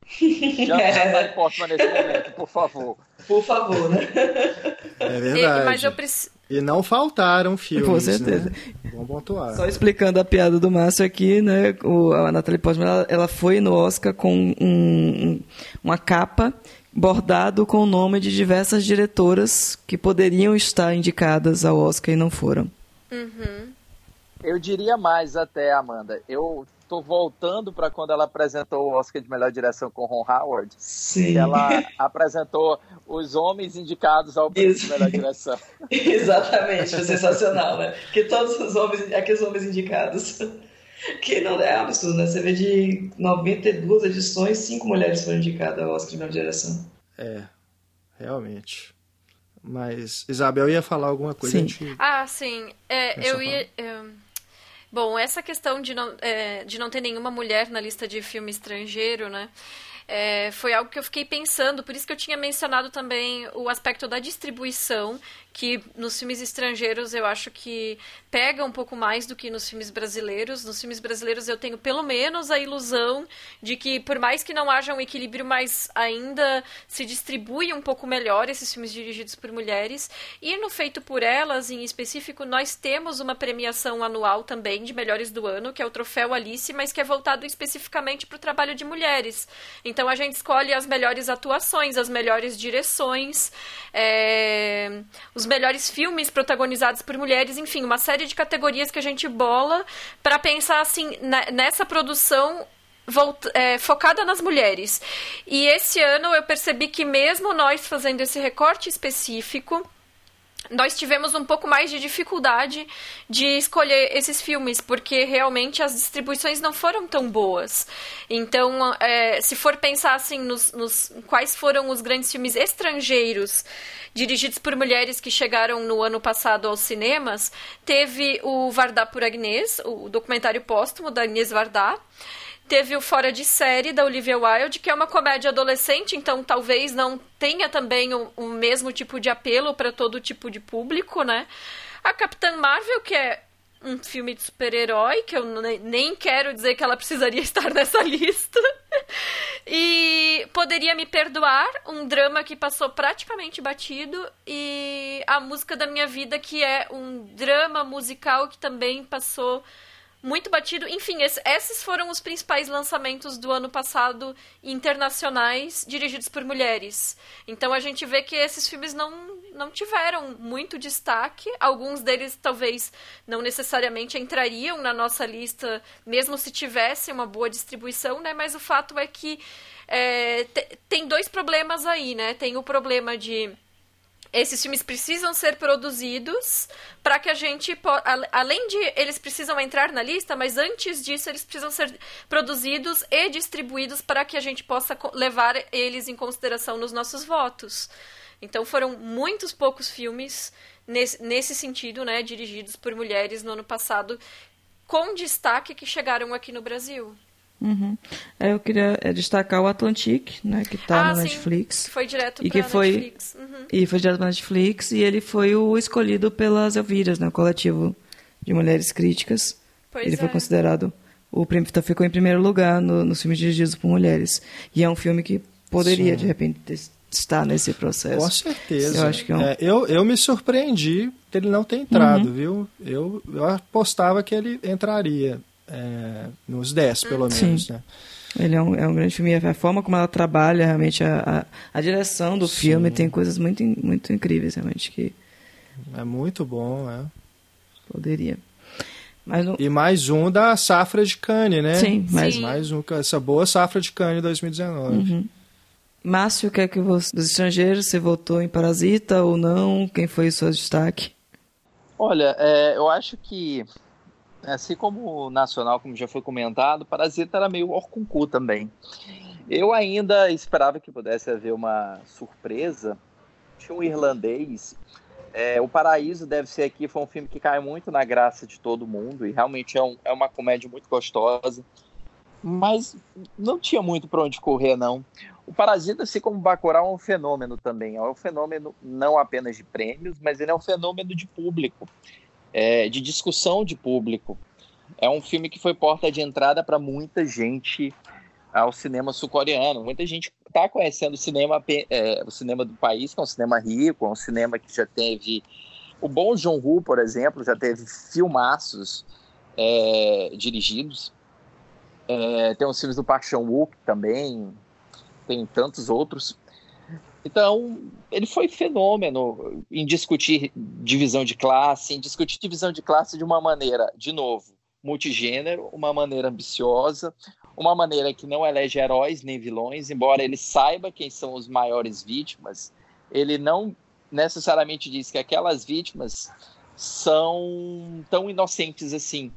Chame Natalie Portman nesse momento, por favor. Por favor, né? É verdade. E, mas eu preciso. E não faltaram filmes. Com certeza. Né? Vamos pontuar. Só explicando a piada do Márcio aqui, né? O, a Natalie Portman ela, ela, foi no Oscar com um, uma capa bordado com o nome de diversas diretoras que poderiam estar indicadas ao Oscar e não foram. Uhum. Eu diria mais até, Amanda. Eu tô voltando para quando ela apresentou o Oscar de melhor direção com Ron Howard. Sim. ela apresentou os homens indicados ao prêmio de melhor direção. Exatamente, foi sensacional, né? Que todos os homens, aqueles homens indicados. Que não é absurdo, né? Você vê de 92 edições, cinco mulheres foram indicadas ao Oscar de melhor direção. É, realmente. Mas, Isabel ia falar alguma coisa? Sim. Gente... Ah, sim. É, eu ia. Bom, essa questão de não, é, de não ter nenhuma mulher na lista de filme estrangeiro, né? É, foi algo que eu fiquei pensando, por isso que eu tinha mencionado também o aspecto da distribuição, que nos filmes estrangeiros eu acho que pega um pouco mais do que nos filmes brasileiros. Nos filmes brasileiros eu tenho pelo menos a ilusão de que, por mais que não haja um equilíbrio, mas ainda se distribui um pouco melhor esses filmes dirigidos por mulheres. E no Feito por Elas, em específico, nós temos uma premiação anual também de melhores do ano, que é o Troféu Alice, mas que é voltado especificamente para o trabalho de mulheres. Então a gente escolhe as melhores atuações, as melhores direções, é, os os melhores filmes protagonizados por mulheres, enfim, uma série de categorias que a gente bola para pensar assim nessa produção é, focada nas mulheres. E esse ano eu percebi que mesmo nós fazendo esse recorte específico, nós tivemos um pouco mais de dificuldade de escolher esses filmes, porque realmente as distribuições não foram tão boas. Então, é, se for pensar assim nos, nos, quais foram os grandes filmes estrangeiros dirigidos por mulheres que chegaram no ano passado aos cinemas, teve o Vardá por Agnès, o documentário póstumo da Agnès Vardá. Teve o Fora de Série, da Olivia Wilde, que é uma comédia adolescente, então talvez não tenha também o, o mesmo tipo de apelo para todo tipo de público, né? A Capitã Marvel, que é um filme de super-herói, que eu nem quero dizer que ela precisaria estar nessa lista. e Poderia Me Perdoar, um drama que passou praticamente batido. E A Música da Minha Vida, que é um drama musical que também passou muito batido. Enfim, esses foram os principais lançamentos do ano passado internacionais dirigidos por mulheres. Então a gente vê que esses filmes não, não tiveram muito destaque. Alguns deles talvez não necessariamente entrariam na nossa lista, mesmo se tivesse uma boa distribuição, né? Mas o fato é que é, tem dois problemas aí, né? Tem o problema de esses filmes precisam ser produzidos para que a gente, além de eles precisam entrar na lista, mas antes disso eles precisam ser produzidos e distribuídos para que a gente possa levar eles em consideração nos nossos votos. Então foram muitos poucos filmes nesse, nesse sentido, né, dirigidos por mulheres no ano passado, com destaque que chegaram aqui no Brasil. Uhum. É, eu queria é, destacar o Atlantic, né, que está ah, no Netflix. Foi direto e que foi Netflix. Uhum. E foi direto para Netflix e ele foi o escolhido pelas Elviras, né, o coletivo de mulheres críticas. Pois ele é. foi considerado o prêmio ficou em primeiro lugar no, nos filmes dirigidos por mulheres. E é um filme que poderia, Sim. de repente, estar nesse processo. Com certeza. Eu, acho que é um... é, eu, eu me surpreendi dele não ter entrado, uhum. viu? Eu, eu apostava que ele entraria é, nos 10, pelo menos, Sim. né? Ele é um, é um grande filme. A forma como ela trabalha, realmente, a, a, a direção do Sim. filme tem coisas muito, muito incríveis, realmente, que... É muito bom, é. Poderia. No... E mais um da safra de Cannes, né? Sim, mais, mais um. Essa boa safra de Cannes 2019. Uhum. Márcio, o que é que você, dos estrangeiros, você votou em Parasita ou não? Quem foi o seu destaque? Olha, é, eu acho que, assim como o Nacional, como já foi comentado, Parasita era meio orcuncu também. Eu ainda esperava que pudesse haver uma surpresa. Tinha um irlandês é, o Paraíso deve ser aqui, foi um filme que cai muito na graça de todo mundo e realmente é, um, é uma comédia muito gostosa. Mas não tinha muito para onde correr, não. O Parasita, assim como o Bacurau, é um fenômeno também. É um fenômeno não apenas de prêmios, mas ele é um fenômeno de público, é, de discussão de público. É um filme que foi porta de entrada para muita gente ao cinema sul-coreano. Muita gente está conhecendo o cinema, é, o cinema do país, que é um cinema rico, é um cinema que já teve. O Bom John Woo, por exemplo, já teve filmaços é, dirigidos. É, tem os filmes do Park Chan-wook também, tem tantos outros. Então, ele foi fenômeno em discutir divisão de classe, em discutir divisão de classe de uma maneira, de novo, multigênero, uma maneira ambiciosa, uma maneira que não elege heróis nem vilões, embora ele saiba quem são os maiores vítimas, ele não necessariamente diz que aquelas vítimas são tão inocentes assim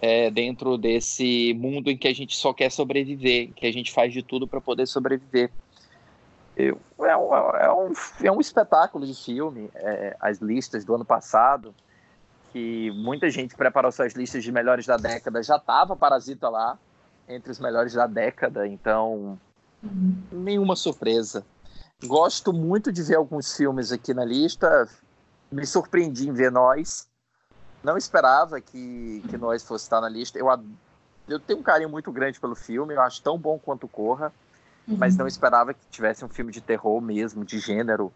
é, dentro desse mundo em que a gente só quer sobreviver, que a gente faz de tudo para poder sobreviver. É, um, é, um, é um espetáculo de filme. É, as listas do ano passado, que muita gente preparou suas listas de melhores da década, já estava Parasita lá entre os melhores da década, então nenhuma surpresa. Gosto muito de ver alguns filmes aqui na lista. Me surpreendi em ver Nós. Não esperava que, que Nós fosse estar na lista. Eu, eu tenho um carinho muito grande pelo filme, eu acho tão bom quanto Corra, uhum. mas não esperava que tivesse um filme de terror mesmo, de gênero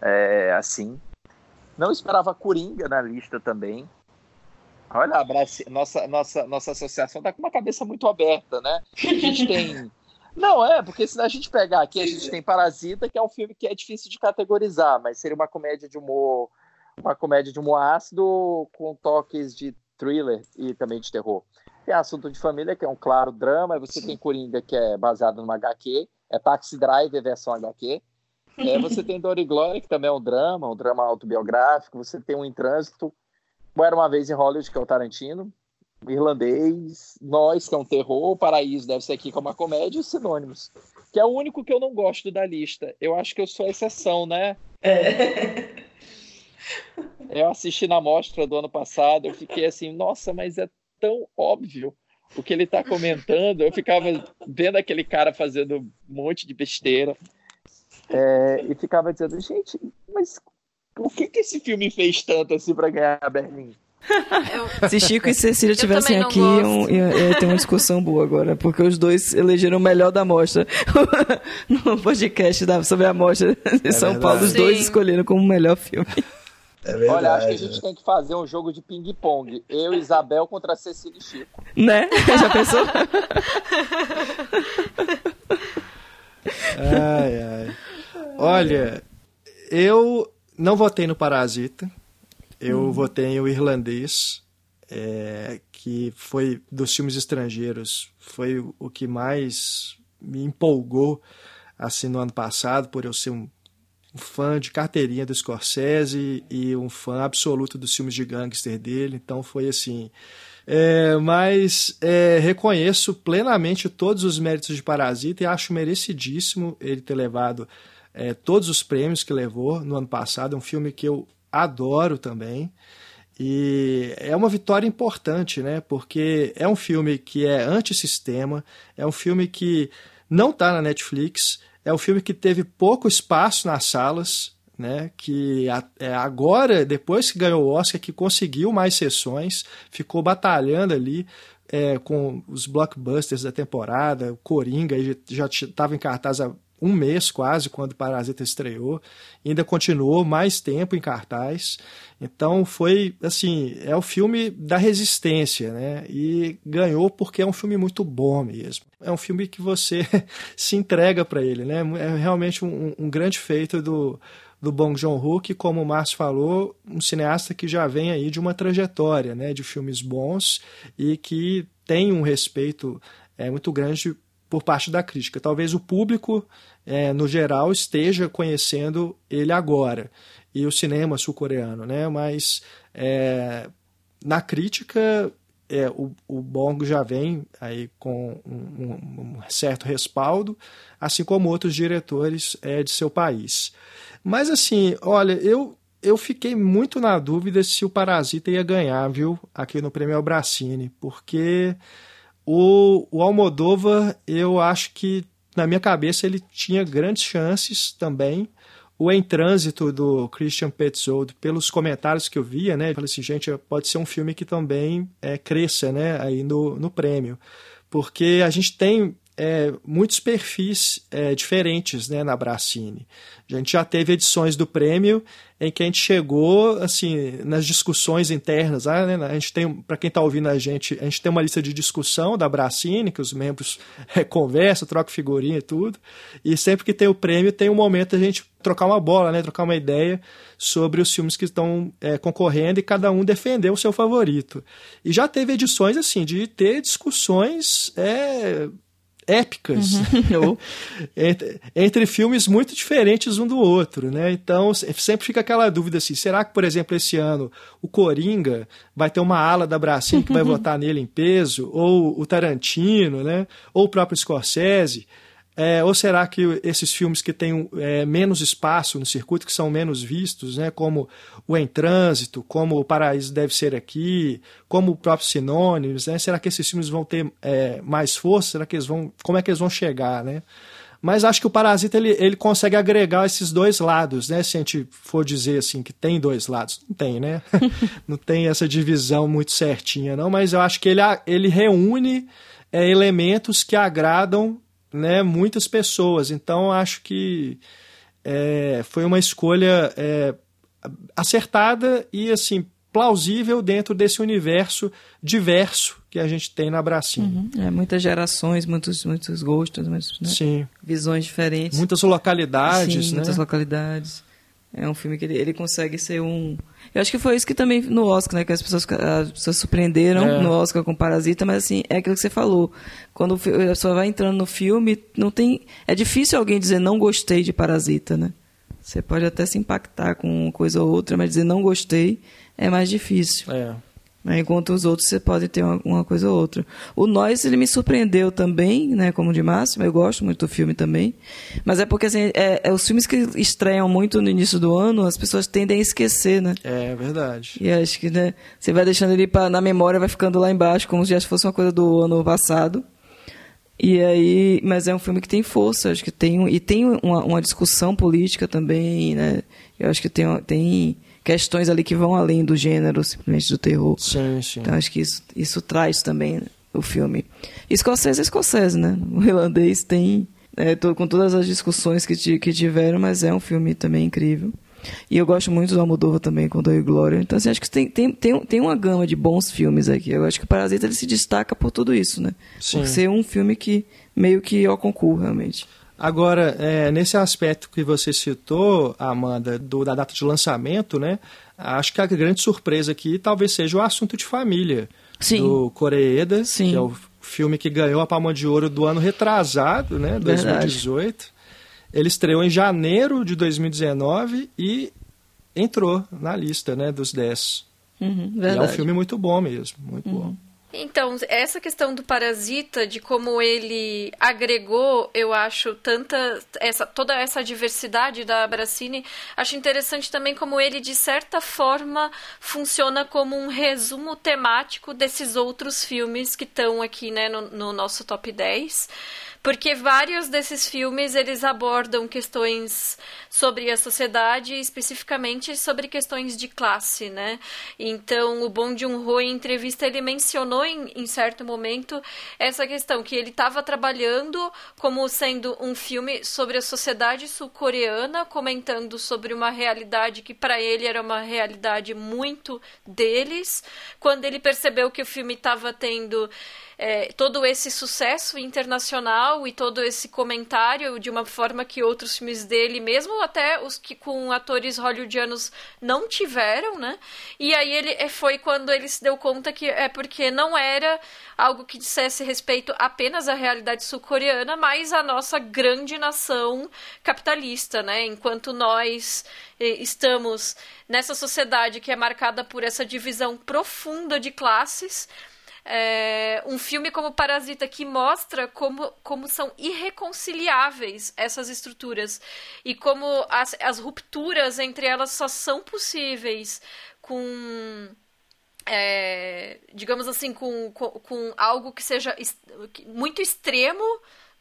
é, assim. Não esperava Coringa na lista também. Olha, nossa, nossa, nossa associação está com uma cabeça muito aberta, né? A gente tem. Não, é, porque se a gente pegar aqui, a gente tem Parasita, que é um filme que é difícil de categorizar, mas seria uma comédia de humor, uma comédia de humor ácido com toques de thriller e também de terror. Tem Assunto de Família, que é um claro drama, você tem Coringa, que é baseado numa HQ, é Taxi Driver versão HQ. É, você tem Dor e Glória, que também é um drama, um drama autobiográfico. Você tem um Em Trânsito, era uma vez em Hollywood, que é o Tarantino, o irlandês, Nós, que é um terror, o Paraíso deve ser aqui como uma comédia, e os sinônimos. Que é o único que eu não gosto da lista. Eu acho que eu sou a exceção, né? É. Eu assisti na mostra do ano passado, eu fiquei assim, nossa, mas é tão óbvio o que ele está comentando. Eu ficava vendo aquele cara fazendo um monte de besteira. É, e ficava dizendo, gente, mas o que, que esse filme fez tanto assim para ganhar a Berlim? Eu... Se Chico e Cecília tivessem aqui, iam, ia, ia, ter uma discussão boa agora, porque os dois elegeram o melhor da mostra. no podcast da, sobre a mostra de é São verdade. Paulo, os dois Sim. escolheram como o melhor filme. É verdade, Olha, acho que a gente tem que fazer um jogo de ping-pong. Eu, Isabel contra Cecília e Chico. Né? Já pensou? ai, ai. Olha, eu não votei no Parasita. Eu uhum. votei em O Irlandês, é, que foi dos filmes estrangeiros, foi o que mais me empolgou assim no ano passado, por eu ser um fã de carteirinha do Scorsese e um fã absoluto dos filmes de gangster dele. Então foi assim. É, mas é, reconheço plenamente todos os méritos de Parasita e acho merecidíssimo ele ter levado é, todos os prêmios que levou no ano passado. É um filme que eu adoro também. E é uma vitória importante, né? Porque é um filme que é antissistema, é um filme que não está na Netflix, é um filme que teve pouco espaço nas salas, né? Que é agora, depois que ganhou o Oscar, que conseguiu mais sessões, ficou batalhando ali é, com os blockbusters da temporada, o Coringa já estava em cartaz há um mês quase quando Parasita estreou, ainda continuou mais tempo em cartaz. Então foi assim, é o filme da resistência, né? E ganhou porque é um filme muito bom mesmo. É um filme que você se entrega para ele, né? É realmente um, um grande feito do do Bong Joon-ho, que, como o Márcio falou, um cineasta que já vem aí de uma trajetória né, de filmes bons e que tem um respeito é, muito grande por parte da crítica. Talvez o público, é, no geral, esteja conhecendo ele agora, e o cinema sul-coreano, né? mas é, na crítica é, o, o Bong já vem aí com um, um, certo respaldo, assim como outros diretores é, de seu país. Mas assim, olha, eu, eu fiquei muito na dúvida se o Parasita ia ganhar, viu, aqui no Prêmio Albracini, porque o, o Almodóvar, eu acho que na minha cabeça ele tinha grandes chances também. O Em Trânsito do Christian Petzold, pelos comentários que eu via, né, eu falei assim, gente, pode ser um filme que também é, cresça, né, aí no, no prêmio. Porque a gente tem é, muitos perfis é, diferentes né, na Bracine. A gente já teve edições do prêmio em que a gente chegou assim nas discussões internas. Ah, né, a gente tem, para quem está ouvindo a gente, a gente tem uma lista de discussão da Bracine, que os membros é, conversam, trocam figurinha e tudo. E sempre que tem o prêmio, tem um momento a gente trocar uma bola, né, trocar uma ideia sobre os filmes que estão é, concorrendo e cada um defender o seu favorito. E já teve edições assim de ter discussões é, épicas uhum. entre, entre, filmes muito diferentes um do outro, né? Então sempre fica aquela dúvida assim: será que, por exemplo, esse ano o Coringa vai ter uma ala da Bracinha que vai votar nele em peso, ou o Tarantino, né? Ou o próprio Scorsese? É, ou será que esses filmes que têm é, menos espaço no circuito, que são menos vistos, né, como o Em Trânsito, como o Paraíso Deve Ser Aqui, como o próprio Sinônimos, né, será que esses filmes vão ter é, mais força? Será que eles vão, como é que eles vão chegar, né? Mas acho que o Parasita ele, ele consegue agregar esses dois lados, né? Se a gente for dizer assim que tem dois lados, não tem, né? não tem essa divisão muito certinha, não. Mas eu acho que ele, ele reúne é, elementos que agradam né, muitas pessoas. Então, acho que é, foi uma escolha é, acertada e assim plausível dentro desse universo diverso que a gente tem na Bracinha. Uhum. É, muitas gerações, muitos, muitos gostos, muitas, né? Sim. visões diferentes. Muitas localidades, Sim, né? muitas localidades. É um filme que ele, ele consegue ser um eu acho que foi isso que também no Oscar, né? Que as pessoas, as pessoas surpreenderam é. no Oscar com Parasita, mas assim, é aquilo que você falou. Quando a pessoa vai entrando no filme, não tem. É difícil alguém dizer não gostei de Parasita, né? Você pode até se impactar com uma coisa ou outra, mas dizer não gostei é mais difícil. É. Né? Enquanto os outros você pode ter uma, uma, coisa ou outra. O Nós, ele me surpreendeu também, né, como de máximo, eu gosto muito do filme também. Mas é porque, assim, é, é, os filmes que estreiam muito no início do ano, as pessoas tendem a esquecer, né? É verdade. E acho que, né, você vai deixando ele pra, na memória, vai ficando lá embaixo, como se já fosse uma coisa do ano passado. E aí, mas é um filme que tem força, acho que tem e tem uma, uma discussão política também, né? Eu acho que tem, tem questões ali que vão além do gênero, simplesmente do terror. Sim, sim. Então acho que isso, isso traz também o filme. Escocese é escocese, né? O irlandês tem, é, com todas as discussões que, que tiveram, mas é um filme também incrível. E eu gosto muito do Almodóvar também, com Dor e Glória. Então, assim, acho que tem, tem, tem, tem uma gama de bons filmes aqui. Eu acho que o Parasita ele se destaca por tudo isso, né? Sim. Por ser um filme que meio que ao concurso, realmente. Agora, é, nesse aspecto que você citou, Amanda, do, da data de lançamento, né? Acho que a grande surpresa aqui talvez seja o assunto de família Sim. do Coreeda, Sim. que é o filme que ganhou a Palma de Ouro do ano retrasado, né? 2018. Verdade. Ele estreou em janeiro de 2019 e entrou na lista, né, dos 10. Uhum, é um filme muito bom mesmo, muito uhum. bom. Então, essa questão do Parasita, de como ele agregou, eu acho, tanta essa toda essa diversidade da Abracine, acho interessante também como ele, de certa forma, funciona como um resumo temático desses outros filmes que estão aqui né, no, no nosso top 10 porque vários desses filmes eles abordam questões sobre a sociedade, especificamente sobre questões de classe, né? Então, o Bong Joon-ho em entrevista ele mencionou em, em certo momento essa questão que ele estava trabalhando como sendo um filme sobre a sociedade sul-coreana, comentando sobre uma realidade que para ele era uma realidade muito deles. Quando ele percebeu que o filme estava tendo é, todo esse sucesso internacional e todo esse comentário de uma forma que outros filmes dele, mesmo até os que com atores hollywoodianos não tiveram, né? E aí ele é, foi quando ele se deu conta que é porque não era algo que dissesse respeito apenas à realidade sul-coreana, mas à nossa grande nação capitalista, né? Enquanto nós é, estamos nessa sociedade que é marcada por essa divisão profunda de classes, é, um filme como Parasita que mostra como, como são irreconciliáveis essas estruturas e como as, as rupturas entre elas só são possíveis com. É, digamos assim, com, com, com, algo que seja muito extremo,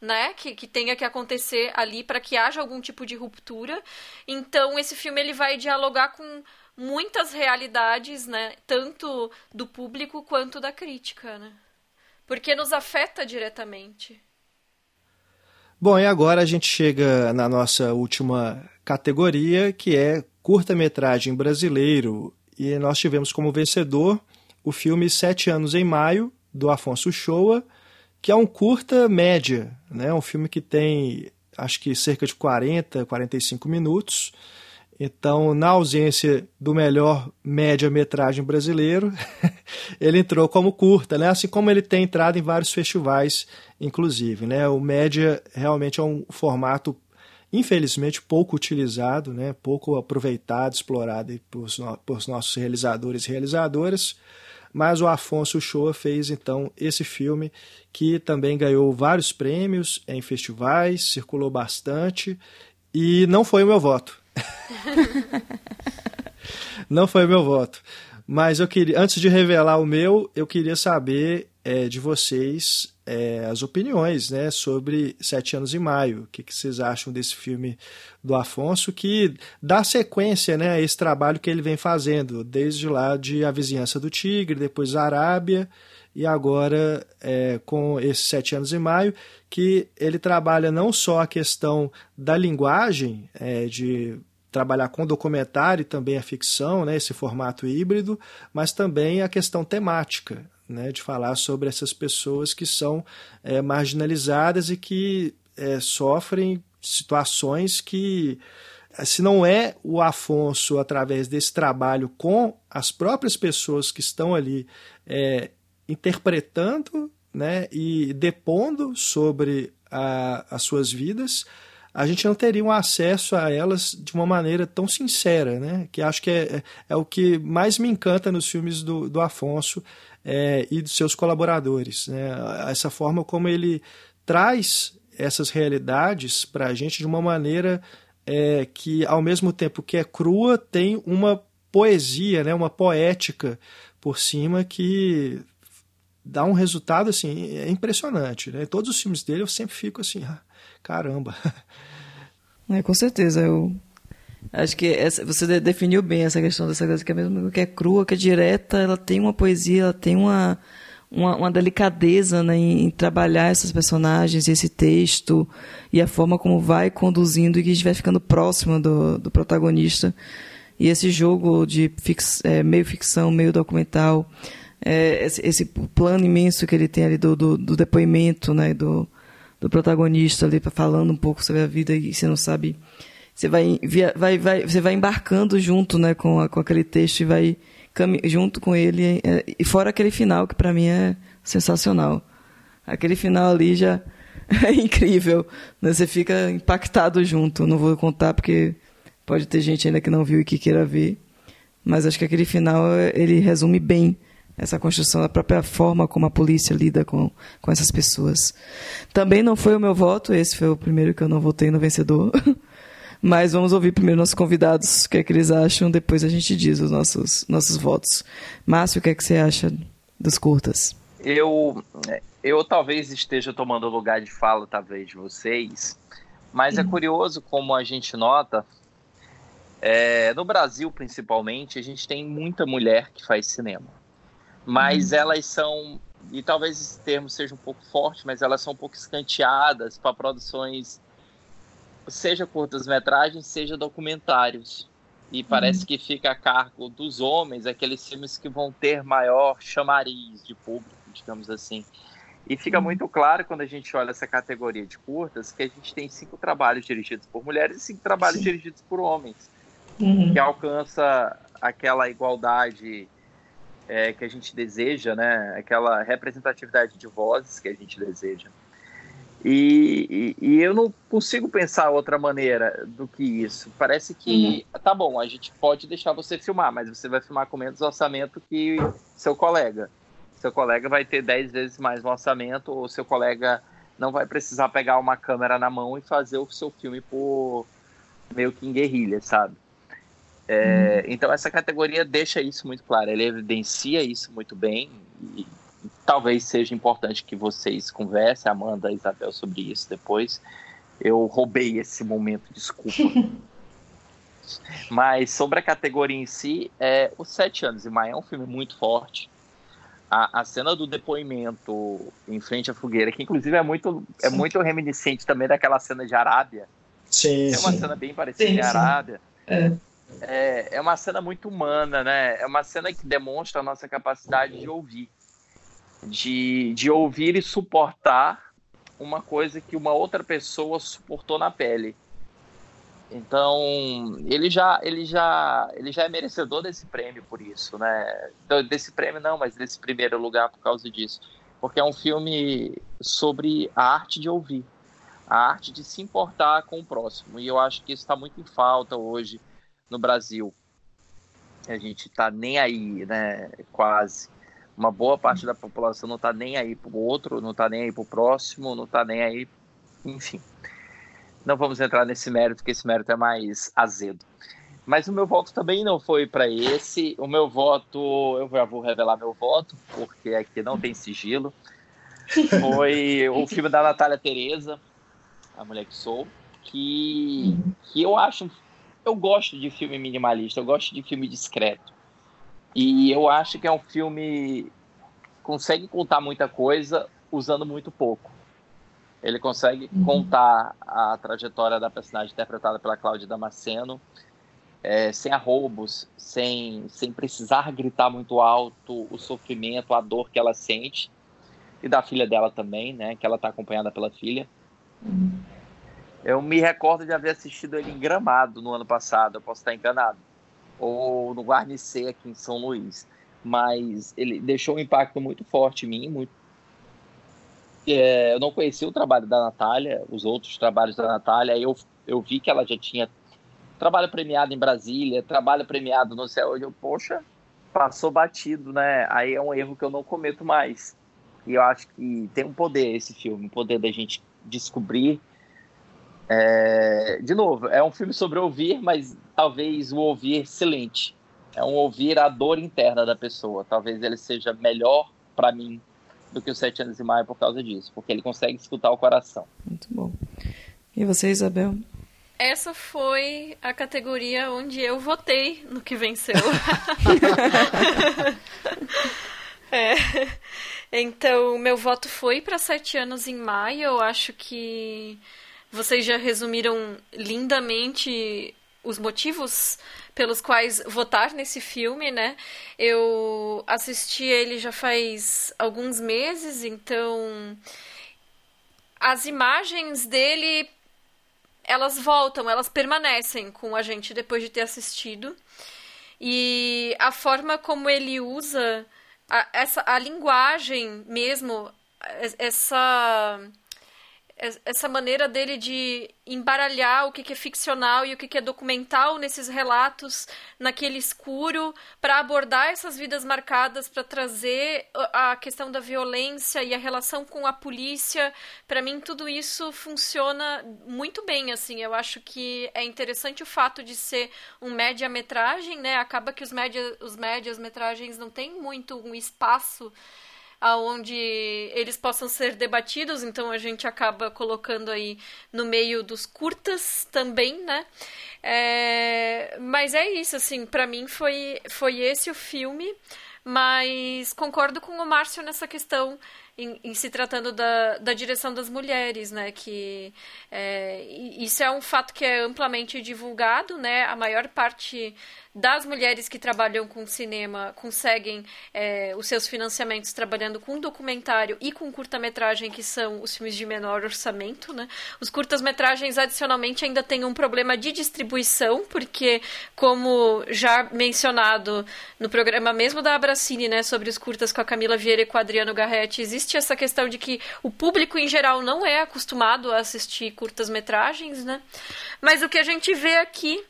né, que, que tenha que acontecer ali para que haja algum tipo de ruptura. Então, esse filme ele vai dialogar com muitas realidades, né? Tanto do público quanto da crítica, né? Porque nos afeta diretamente. Bom, e agora a gente chega na nossa última categoria, que é curta-metragem brasileiro. E nós tivemos como vencedor o filme Sete Anos em Maio, do Afonso Shoa, que é um curta média, né? um filme que tem acho que cerca de 40, 45 minutos. Então, na ausência do melhor média-metragem brasileiro, ele entrou como curta, né? assim como ele tem entrado em vários festivais, inclusive. Né? O média realmente é um formato, infelizmente, pouco utilizado, né? pouco aproveitado, explorado por, por nossos realizadores e realizadoras. Mas o Afonso Shoa fez então esse filme que também ganhou vários prêmios em festivais, circulou bastante e não foi o meu voto Não foi meu voto. Mas eu queria, antes de revelar o meu, eu queria saber é, de vocês é, as opiniões né, sobre Sete Anos em Maio. O que, que, vocês acham desse filme do Afonso, que dá sequência né, a esse trabalho que ele vem fazendo, desde lá de A Vizinhança do Tigre, depois Arábia, e agora é, com esses Sete Anos em Maio, que ele trabalha não só a questão da linguagem, é, de trabalhar com documentário e também a ficção, né, esse formato híbrido, mas também a questão temática, né, de falar sobre essas pessoas que são é, marginalizadas e que é, sofrem situações que, se não é o Afonso, através desse trabalho com as próprias pessoas que estão ali é, interpretando né, e depondo sobre a, as suas vidas, a gente não teria um acesso a elas de uma maneira tão sincera, né? Que acho que é, é, é o que mais me encanta nos filmes do, do Afonso é, e dos seus colaboradores, né? Essa forma como ele traz essas realidades para a gente de uma maneira é, que, ao mesmo tempo que é crua, tem uma poesia, né? Uma poética por cima que dá um resultado assim é impressionante, né? Todos os filmes dele eu sempre fico assim, ah, caramba. É, com certeza. Eu acho que essa, você definiu bem essa questão dessa coisa que é mesmo que é crua, que é direta, ela tem uma poesia, ela tem uma, uma, uma delicadeza né, em, em, trabalhar esses personagens, esse texto e a forma como vai conduzindo e que a gente vai ficando próximo do, do protagonista. E esse jogo de fix, é, meio ficção, meio documental, é, esse, esse, plano imenso que ele tem ali do, do, do depoimento, né, do, do protagonista ali falando um pouco sobre a vida e você não sabe você vai, vai, vai você vai embarcando junto né com, a, com aquele texto e vai junto com ele é, e fora aquele final que para mim é sensacional aquele final ali já é incrível né? você fica impactado junto não vou contar porque pode ter gente ainda que não viu e que queira ver mas acho que aquele final ele resume bem essa construção da própria forma como a polícia lida com, com essas pessoas. Também não foi o meu voto, esse foi o primeiro que eu não votei no vencedor. Mas vamos ouvir primeiro nossos convidados, o que é que eles acham, depois a gente diz os nossos, nossos votos. Márcio, o que é que você acha dos curtas? Eu, eu talvez esteja tomando lugar de fala, talvez, de vocês, mas é uhum. curioso como a gente nota, é, no Brasil principalmente, a gente tem muita mulher que faz cinema mas uhum. elas são e talvez esse termo seja um pouco forte, mas elas são um pouco escanteadas para produções, seja curtas-metragens, seja documentários. E parece uhum. que fica a cargo dos homens aqueles filmes que vão ter maior chamariz de público, digamos assim. E fica uhum. muito claro quando a gente olha essa categoria de curtas que a gente tem cinco trabalhos dirigidos por mulheres e cinco trabalhos Sim. dirigidos por homens, uhum. que alcança aquela igualdade é, que a gente deseja, né? Aquela representatividade de vozes que a gente deseja. E, e, e, eu não consigo pensar outra maneira do que isso. Parece que, uhum. tá bom, a gente pode deixar você filmar, mas você vai filmar com menos orçamento que seu colega. Seu colega vai ter 10 vezes mais no orçamento, ou seu colega não vai precisar pegar uma câmera na mão e fazer o seu filme por meio que em guerrilha, sabe? É, uhum. Então essa categoria deixa isso muito claro, ele evidencia isso muito bem e, e talvez seja importante que vocês conversem, Amanda e Isabel, sobre isso depois. Eu roubei esse momento, desculpa. Mas sobre a categoria em si, é, Os Sete Anos e Maia é um filme muito forte. A, a, cena do depoimento em frente à fogueira, que inclusive é muito, é muito reminiscente também daquela cena de Arábia. Sim, é uma sim. cena bem parecida sim, em Arábia. É. É, é uma cena muito humana, né? É uma cena que demonstra a nossa capacidade de ouvir. De, de ouvir e suportar uma coisa que uma outra pessoa suportou na pele. Então, ele já, ele já, ele já é merecedor desse prêmio por isso, né? Desse prêmio não, mas desse primeiro lugar por causa disso. Porque é um filme sobre a arte de ouvir, a arte de se importar com o próximo. E eu acho que isso está muito em falta hoje no Brasil. A gente está nem aí, né? Quase. Uma boa parte da população não está nem aí para o outro, não está nem aí para o próximo, não está nem aí. Enfim. Não vamos entrar nesse mérito, porque esse mérito é mais azedo. Mas o meu voto também não foi para esse. O meu voto, eu já vou revelar meu voto, porque aqui não tem sigilo. Foi o filme da Natália Tereza, A Mulher que Sou, que, que eu acho eu gosto de filme minimalista, eu gosto de filme discreto. E eu acho que é um filme consegue contar muita coisa usando muito pouco. Ele consegue uhum. contar a trajetória da personagem interpretada pela Cláudia Damasceno é, sem arroubos, sem, sem precisar gritar muito alto o sofrimento, a dor que ela sente. E da filha dela também, né? Que ela está acompanhada pela filha. Uhum. Eu me recordo de haver assistido ele em Gramado no ano passado, eu posso estar enganado. Ou no Guarnicê aqui em São Luís. Mas ele deixou um impacto muito forte em mim, muito é, eu não conhecia o trabalho da Natália, os outros trabalhos da Natália, eu, eu vi que ela já tinha trabalho premiado em Brasília, trabalho premiado no céu, eu, poxa, passou batido, né? Aí é um erro que eu não cometo mais. E eu acho que tem um poder esse filme, um poder da gente descobrir é, de novo, é um filme sobre ouvir, mas talvez o ouvir excelente. É um ouvir a dor interna da pessoa. Talvez ele seja melhor para mim do que os Sete Anos e Maio por causa disso, porque ele consegue escutar o coração. Muito bom. E você, Isabel? Essa foi a categoria onde eu votei no que venceu. é. Então, meu voto foi para Sete Anos em Maio. Eu acho que vocês já resumiram lindamente os motivos pelos quais votar nesse filme, né? Eu assisti ele já faz alguns meses, então as imagens dele elas voltam, elas permanecem com a gente depois de ter assistido. E a forma como ele usa a, essa a linguagem mesmo, essa essa maneira dele de embaralhar o que, é ficcional e o que, é documental nesses relatos, naquele escuro, para abordar essas vidas marcadas, para trazer a questão da violência e a relação com a polícia. Para mim, tudo isso funciona muito bem. Assim, eu acho que é interessante o fato de ser um média-metragem, né? Acaba que os média, os médias-metragens não têm muito um espaço aonde eles possam ser debatidos, então a gente acaba colocando aí no meio dos curtas também, né? É, mas é isso, assim, para mim foi, foi esse o filme, mas concordo com o Márcio nessa questão em, em, se tratando da, da direção das mulheres, né? Que é, isso é um fato que é amplamente divulgado, né? A maior parte das mulheres que trabalham com cinema conseguem é, os seus financiamentos trabalhando com documentário e com curta-metragem, que são os filmes de menor orçamento, né? Os curtas-metragens, adicionalmente, ainda têm um problema de distribuição, porque, como já mencionado no programa mesmo da Abracine, né, sobre os curtas com a Camila Vieira e com o Adriano Garretti, existe essa questão de que o público, em geral, não é acostumado a assistir curtas-metragens, né? Mas o que a gente vê aqui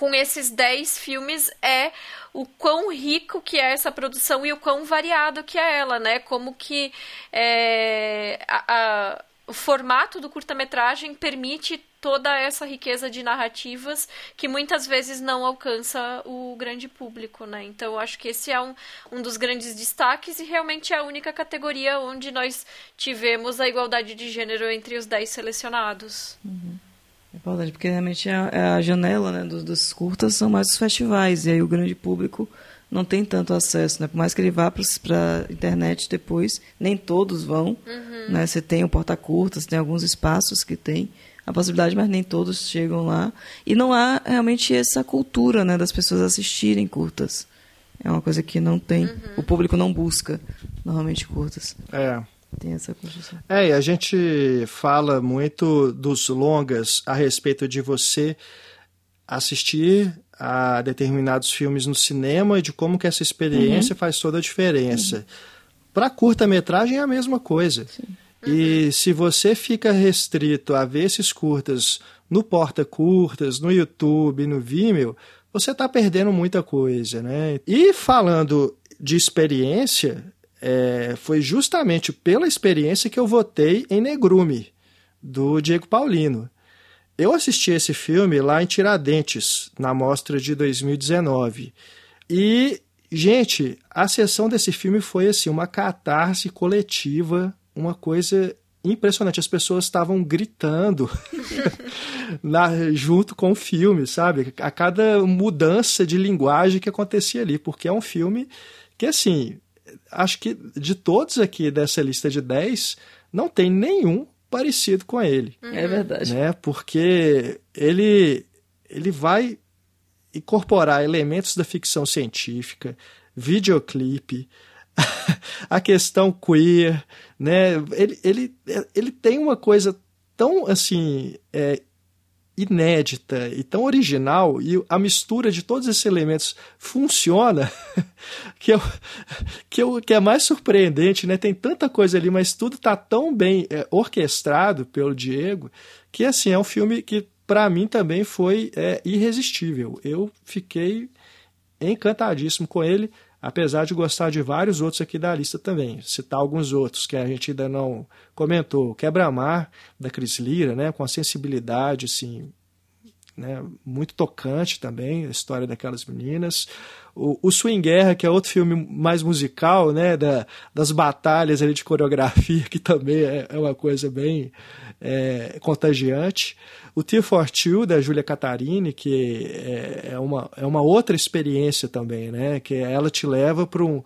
com esses 10 filmes é o quão rico que é essa produção e o quão variado que é ela, né? Como que é, a, a, o formato do curta-metragem permite toda essa riqueza de narrativas que muitas vezes não alcança o grande público, né? Então, acho que esse é um, um dos grandes destaques e realmente é a única categoria onde nós tivemos a igualdade de gênero entre os 10 selecionados. Uhum. É importante, porque realmente a, é a janela né, dos, dos, curtas são mais os festivais, e aí o grande público não tem tanto acesso, né? Por mais que ele vá para a internet depois, nem todos vão, uhum. né? Você tem o porta-curtas, tem alguns espaços que tem a possibilidade, mas nem todos chegam lá. E não há realmente essa cultura, né, das pessoas assistirem curtas. É uma coisa que não tem, uhum. o público não busca normalmente curtas. É. Tem essa construção. É, e a gente fala muito dos longas a respeito de você assistir a determinados filmes no cinema e de como que essa experiência uhum. faz toda a diferença. Uhum. Para curta-metragem é a mesma coisa. Sim. E uhum. se você fica restrito a ver esses curtas no Porta Curtas, no YouTube, no Vimeo, você está perdendo muita coisa, né? E falando de experiência, é, foi justamente pela experiência que eu votei em Negrume, do Diego Paulino. Eu assisti esse filme lá em Tiradentes, na mostra de 2019. E, gente, a sessão desse filme foi assim, uma catarse coletiva, uma coisa impressionante. As pessoas estavam gritando na, junto com o filme, sabe? A cada mudança de linguagem que acontecia ali, porque é um filme que, assim, acho que de todos aqui dessa lista de 10, não tem nenhum parecido com ele. Uhum. É verdade. Né? Porque ele, ele vai incorporar elementos da ficção científica, videoclipe, a questão queer, né? Ele, ele, ele tem uma coisa tão assim é, inédita e tão original e a mistura de todos esses elementos funciona que, eu, que, eu, que é mais surpreendente, né? Tem tanta coisa ali, mas tudo está tão bem é, orquestrado pelo Diego que assim é um filme que para mim também foi é, irresistível. Eu fiquei encantadíssimo com ele apesar de gostar de vários outros aqui da lista também. Citar alguns outros que a gente ainda não comentou. Quebra-Mar, da Cris Lira, né, com a sensibilidade assim, né, muito tocante também, a história daquelas meninas. O, o Swing Guerra, que é outro filme mais musical, né, da, das batalhas ali de coreografia, que também é, é uma coisa bem é, contagiante. O Tear for Two, da Julia Catarini, que é, é, uma, é uma outra experiência também, né? Que ela te leva para um,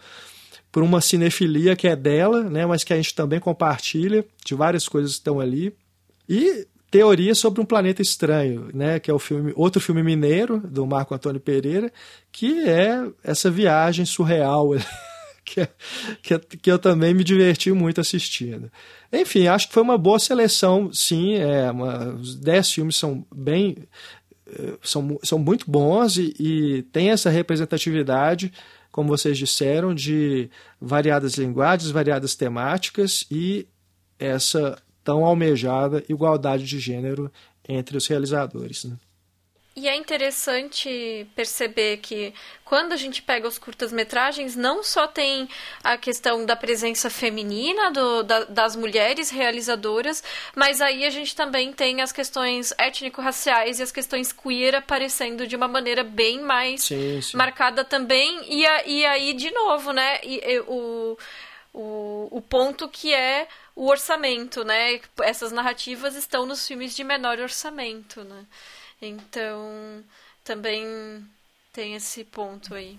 por uma cinefilia que é dela, né? Mas que a gente também compartilha, de várias coisas que estão ali. E Teoria sobre um Planeta Estranho, né, que é o filme, outro filme mineiro do Marco Antônio Pereira, que é essa viagem surreal que, que, que eu também me diverti muito assistindo. Enfim, acho que foi uma boa seleção, sim. É, uma, os dez filmes são bem. Eh, são, são muito bons e, e tem essa representatividade, como vocês disseram, de variadas linguagens, variadas temáticas e essa tão almejada igualdade de gênero entre os realizadores. Né? E é interessante perceber que quando a gente pega os curtas-metragens, não só tem a questão da presença feminina do, da, das mulheres realizadoras, mas aí a gente também tem as questões étnico-raciais e as questões queer aparecendo de uma maneira bem mais sim, sim. marcada também. E, a, e aí, de novo, né, e, e, o, o, o ponto que é o orçamento, né? Essas narrativas estão nos filmes de menor orçamento, né? Então, também tem esse ponto aí.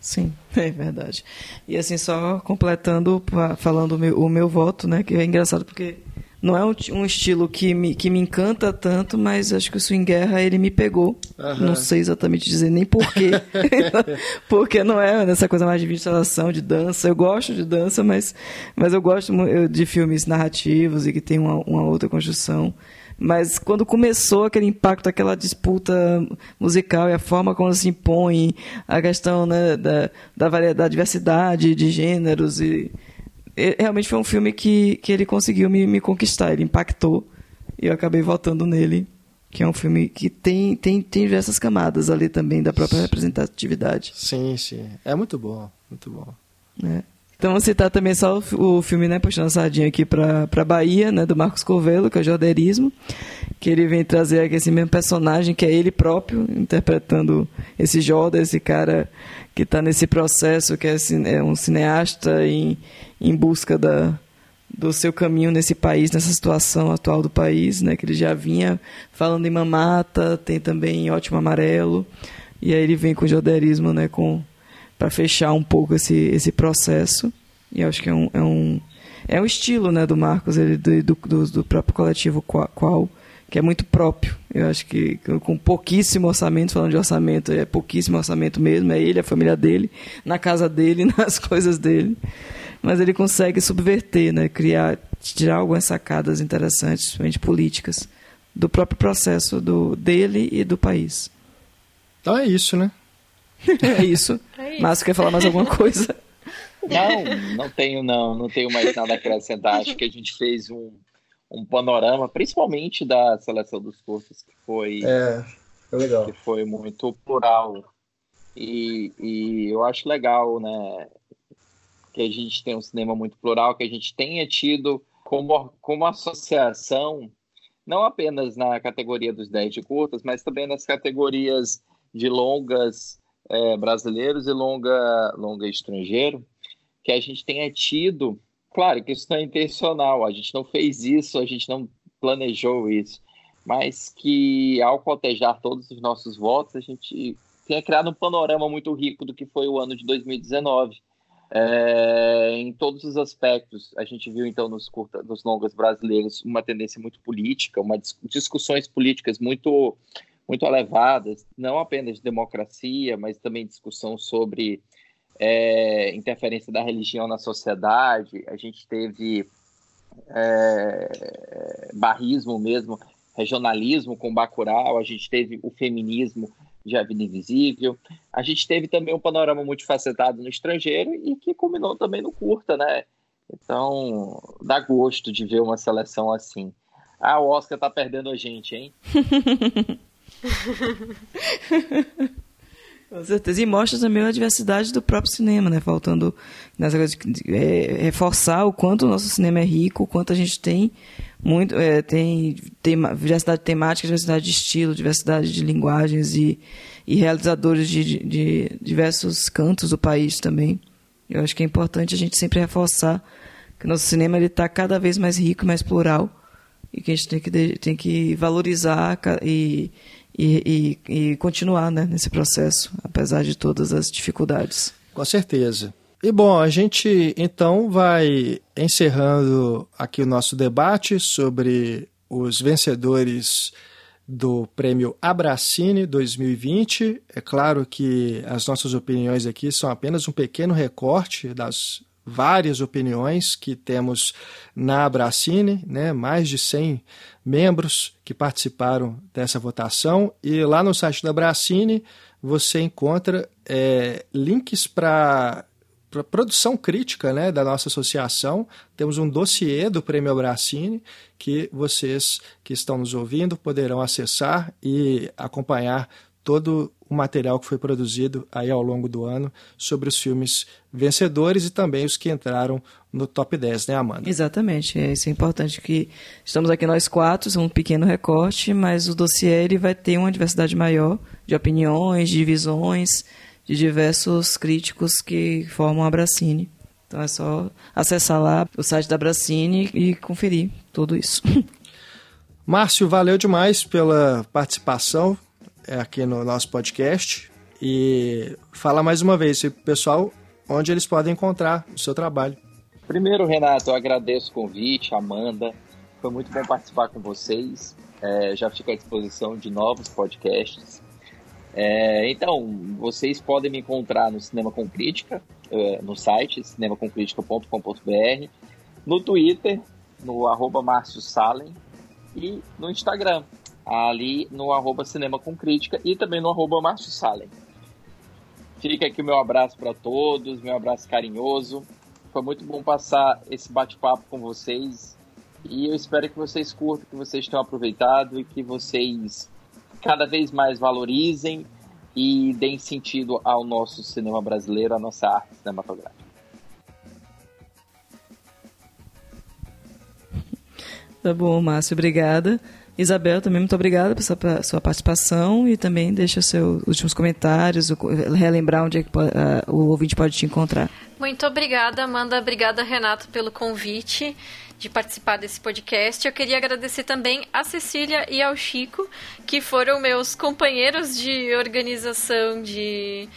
Sim, é verdade. E assim, só completando, falando o meu, o meu voto, né? Que é engraçado porque não é um, um, estilo que me, que me encanta tanto, mas acho que o Swing Guerra ele me pegou. Uhum. Não sei exatamente dizer nem porquê. porque não é nessa coisa mais de instalação, de dança. Eu gosto de dança, mas, mas eu gosto de filmes narrativos e que tem uma, uma outra construção. Mas quando começou aquele impacto, aquela disputa musical e a forma como se impõe, a questão né, da, da, variedade, da diversidade de gêneros e realmente foi um filme que, que ele conseguiu me, me conquistar, ele impactou e eu acabei votando nele, que é um filme que tem, tem, tem diversas camadas ali também da própria representatividade. Sim, sim. É muito bom, muito bom. É. Então, vou citar também só o, filme, né, puxando sardinha aqui para a Bahia, né, do Marcos Covelo, que é o Jorderismo, que ele vem trazer aqui esse mesmo personagem, que é ele próprio, interpretando esse Jordan, esse cara que está nesse processo, que é, é um cineasta em, em busca da, do seu caminho nesse país, nessa situação atual do país, né, que ele já vinha falando em Mamata, tem também Ótimo Amarelo, e aí ele vem com o Jorderismo, né, com para fechar um pouco esse, esse processo. E acho que é um, é um, é um estilo né, do Marcos, ele, do, do, do próprio coletivo qual, que é muito próprio. Eu acho que com pouquíssimo orçamento, falando de orçamento, é pouquíssimo orçamento mesmo, é ele, a família dele, na casa dele, nas coisas dele. Mas ele consegue subverter, né, criar, tirar algumas sacadas interessantes, principalmente políticas, do próprio processo do, dele e do país. Então é isso, né? é isso. É Márcio, quer falar mais alguma coisa? Não, não tenho não, não tenho mais nada a acrescentar. Acho que a gente fez um, um panorama, principalmente da seleção dos cursos, que foi, é, foi legal. que foi muito plural. E, e eu acho legal, né, que a gente tem um cinema muito plural, que a gente tenha tido como, como associação, não apenas na categoria dos 10 de curtas, mas também nas categorias de longas é, brasileiros e longa, longa estrangeiro, que a gente tenha tido. Claro que isso não é intencional, a gente não fez isso, a gente não planejou isso, mas que ao cotejar todos os nossos votos, a gente tenha criado um panorama muito rico do que foi o ano de 2019. É, em todos os aspectos, a gente viu então nos, curta, nos longas brasileiros uma tendência muito política, uma discussões políticas muito muito elevadas, não apenas de democracia, mas também discussão sobre é, interferência da religião na sociedade. A gente teve é, barrismo mesmo, regionalismo com Bacurau, a gente teve o feminismo de A Vida Invisível, a gente teve também um panorama multifacetado no estrangeiro e que culminou também no curta, né? Então, dá gosto de ver uma seleção assim. Ah, o Oscar tá perdendo a gente, hein? Com certeza. E mostra também a diversidade do próprio cinema, né? Faltando nessa coisa de é, reforçar o quanto o nosso cinema é rico, o quanto a gente tem muito é, tem, tem diversidade temática, diversidade de estilo, diversidade de linguagens e, e realizadores de, de, de diversos cantos do país também. Eu acho que é importante a gente sempre reforçar que o nosso cinema está cada vez mais rico, mais plural e que a gente tem que, tem que valorizar e e, e, e continuar né, nesse processo, apesar de todas as dificuldades. Com certeza. E bom, a gente então vai encerrando aqui o nosso debate sobre os vencedores do prêmio Abracine 2020. É claro que as nossas opiniões aqui são apenas um pequeno recorte das várias opiniões que temos na Abracine, né? mais de 100 membros que participaram dessa votação. E lá no site da Abracine você encontra é, links para para produção crítica né, da nossa associação. Temos um dossiê do Prêmio Abracine que vocês que estão nos ouvindo poderão acessar e acompanhar todo o material que foi produzido aí ao longo do ano sobre os filmes vencedores e também os que entraram no top 10, né, Amanda? Exatamente. É, isso é importante que estamos aqui nós quatro, um pequeno recorte, mas o dossiê ele vai ter uma diversidade maior de opiniões, de visões, de diversos críticos que formam a Bracine. Então é só acessar lá o site da Bracine e conferir tudo isso. Márcio, valeu demais pela participação aqui no nosso podcast. e fala mais uma vez, pessoal, onde eles podem encontrar o seu trabalho. Primeiro, Renato, eu agradeço o convite, Amanda. Foi muito bom participar com vocês. É, já fico à disposição de novos podcasts. É, então, vocês podem me encontrar no Cinema com Crítica, é, no site cinemacomcritica.com.br, no Twitter, no arroba Márcio Salem, e no Instagram, ali no arroba Cinema com Crítica e também no arroba Márcio Salem. Fica aqui o meu abraço para todos, meu abraço carinhoso. Foi muito bom passar esse bate-papo com vocês e eu espero que vocês curtam, que vocês tenham aproveitado e que vocês cada vez mais valorizem e deem sentido ao nosso cinema brasileiro, à nossa arte cinematográfica. Tá bom, Márcio, obrigada. Isabel, também muito obrigada por sua, participação e também deixa seus últimos comentários, relembrar onde é que uh, o ouvinte pode te encontrar. Muito obrigada, Amanda. Obrigada, Renato, pelo convite de participar desse podcast. Eu queria agradecer também a Cecília e ao Chico, que foram meus companheiros de organização de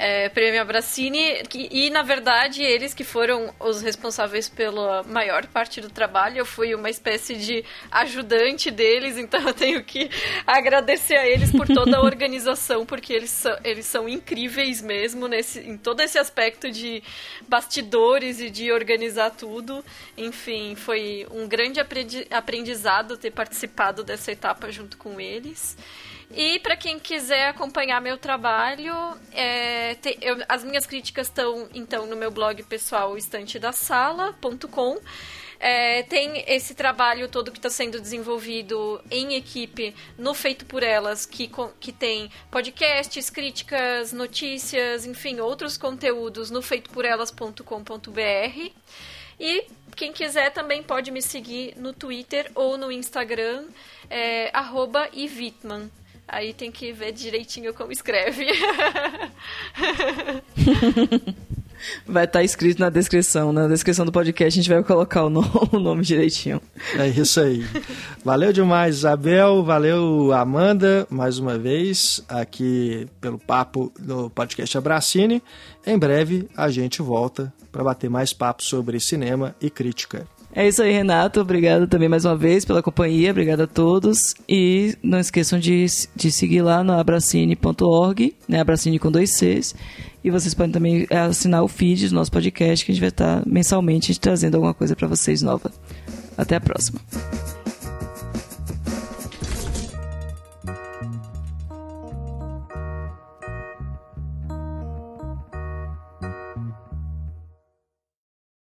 é, Prêmio Abracini, e, e na verdade eles que foram os responsáveis pela maior parte do trabalho. Eu fui uma espécie de ajudante deles, então eu tenho que agradecer a eles por toda a organização, porque eles são, eles são incríveis mesmo nesse, em todo esse aspecto de bastidores e de organizar tudo. Enfim, foi um grande aprendizado ter participado dessa etapa junto com eles. E para quem quiser acompanhar meu trabalho, é, te, eu, as minhas críticas estão então no meu blog pessoal estantedasala.com. É, tem esse trabalho todo que está sendo desenvolvido em equipe no Feito por Elas, que, que tem podcasts, críticas, notícias, enfim, outros conteúdos no feitoporelas.com.br. E quem quiser também pode me seguir no Twitter ou no Instagram, é, Ivitman. Aí tem que ver direitinho como escreve. Vai estar tá escrito na descrição. Na descrição do podcast a gente vai colocar o nome, o nome direitinho. É isso aí. Valeu demais, Isabel. Valeu, Amanda, mais uma vez, aqui pelo papo do podcast Abracine. Em breve a gente volta para bater mais papo sobre cinema e crítica. É isso aí, Renato. Obrigado também mais uma vez pela companhia. Obrigado a todos. E não esqueçam de, de seguir lá no abracine.org, né? Abracine com dois Cs. E vocês podem também assinar o feed do nosso podcast, que a gente vai estar mensalmente trazendo alguma coisa para vocês nova. Até a próxima.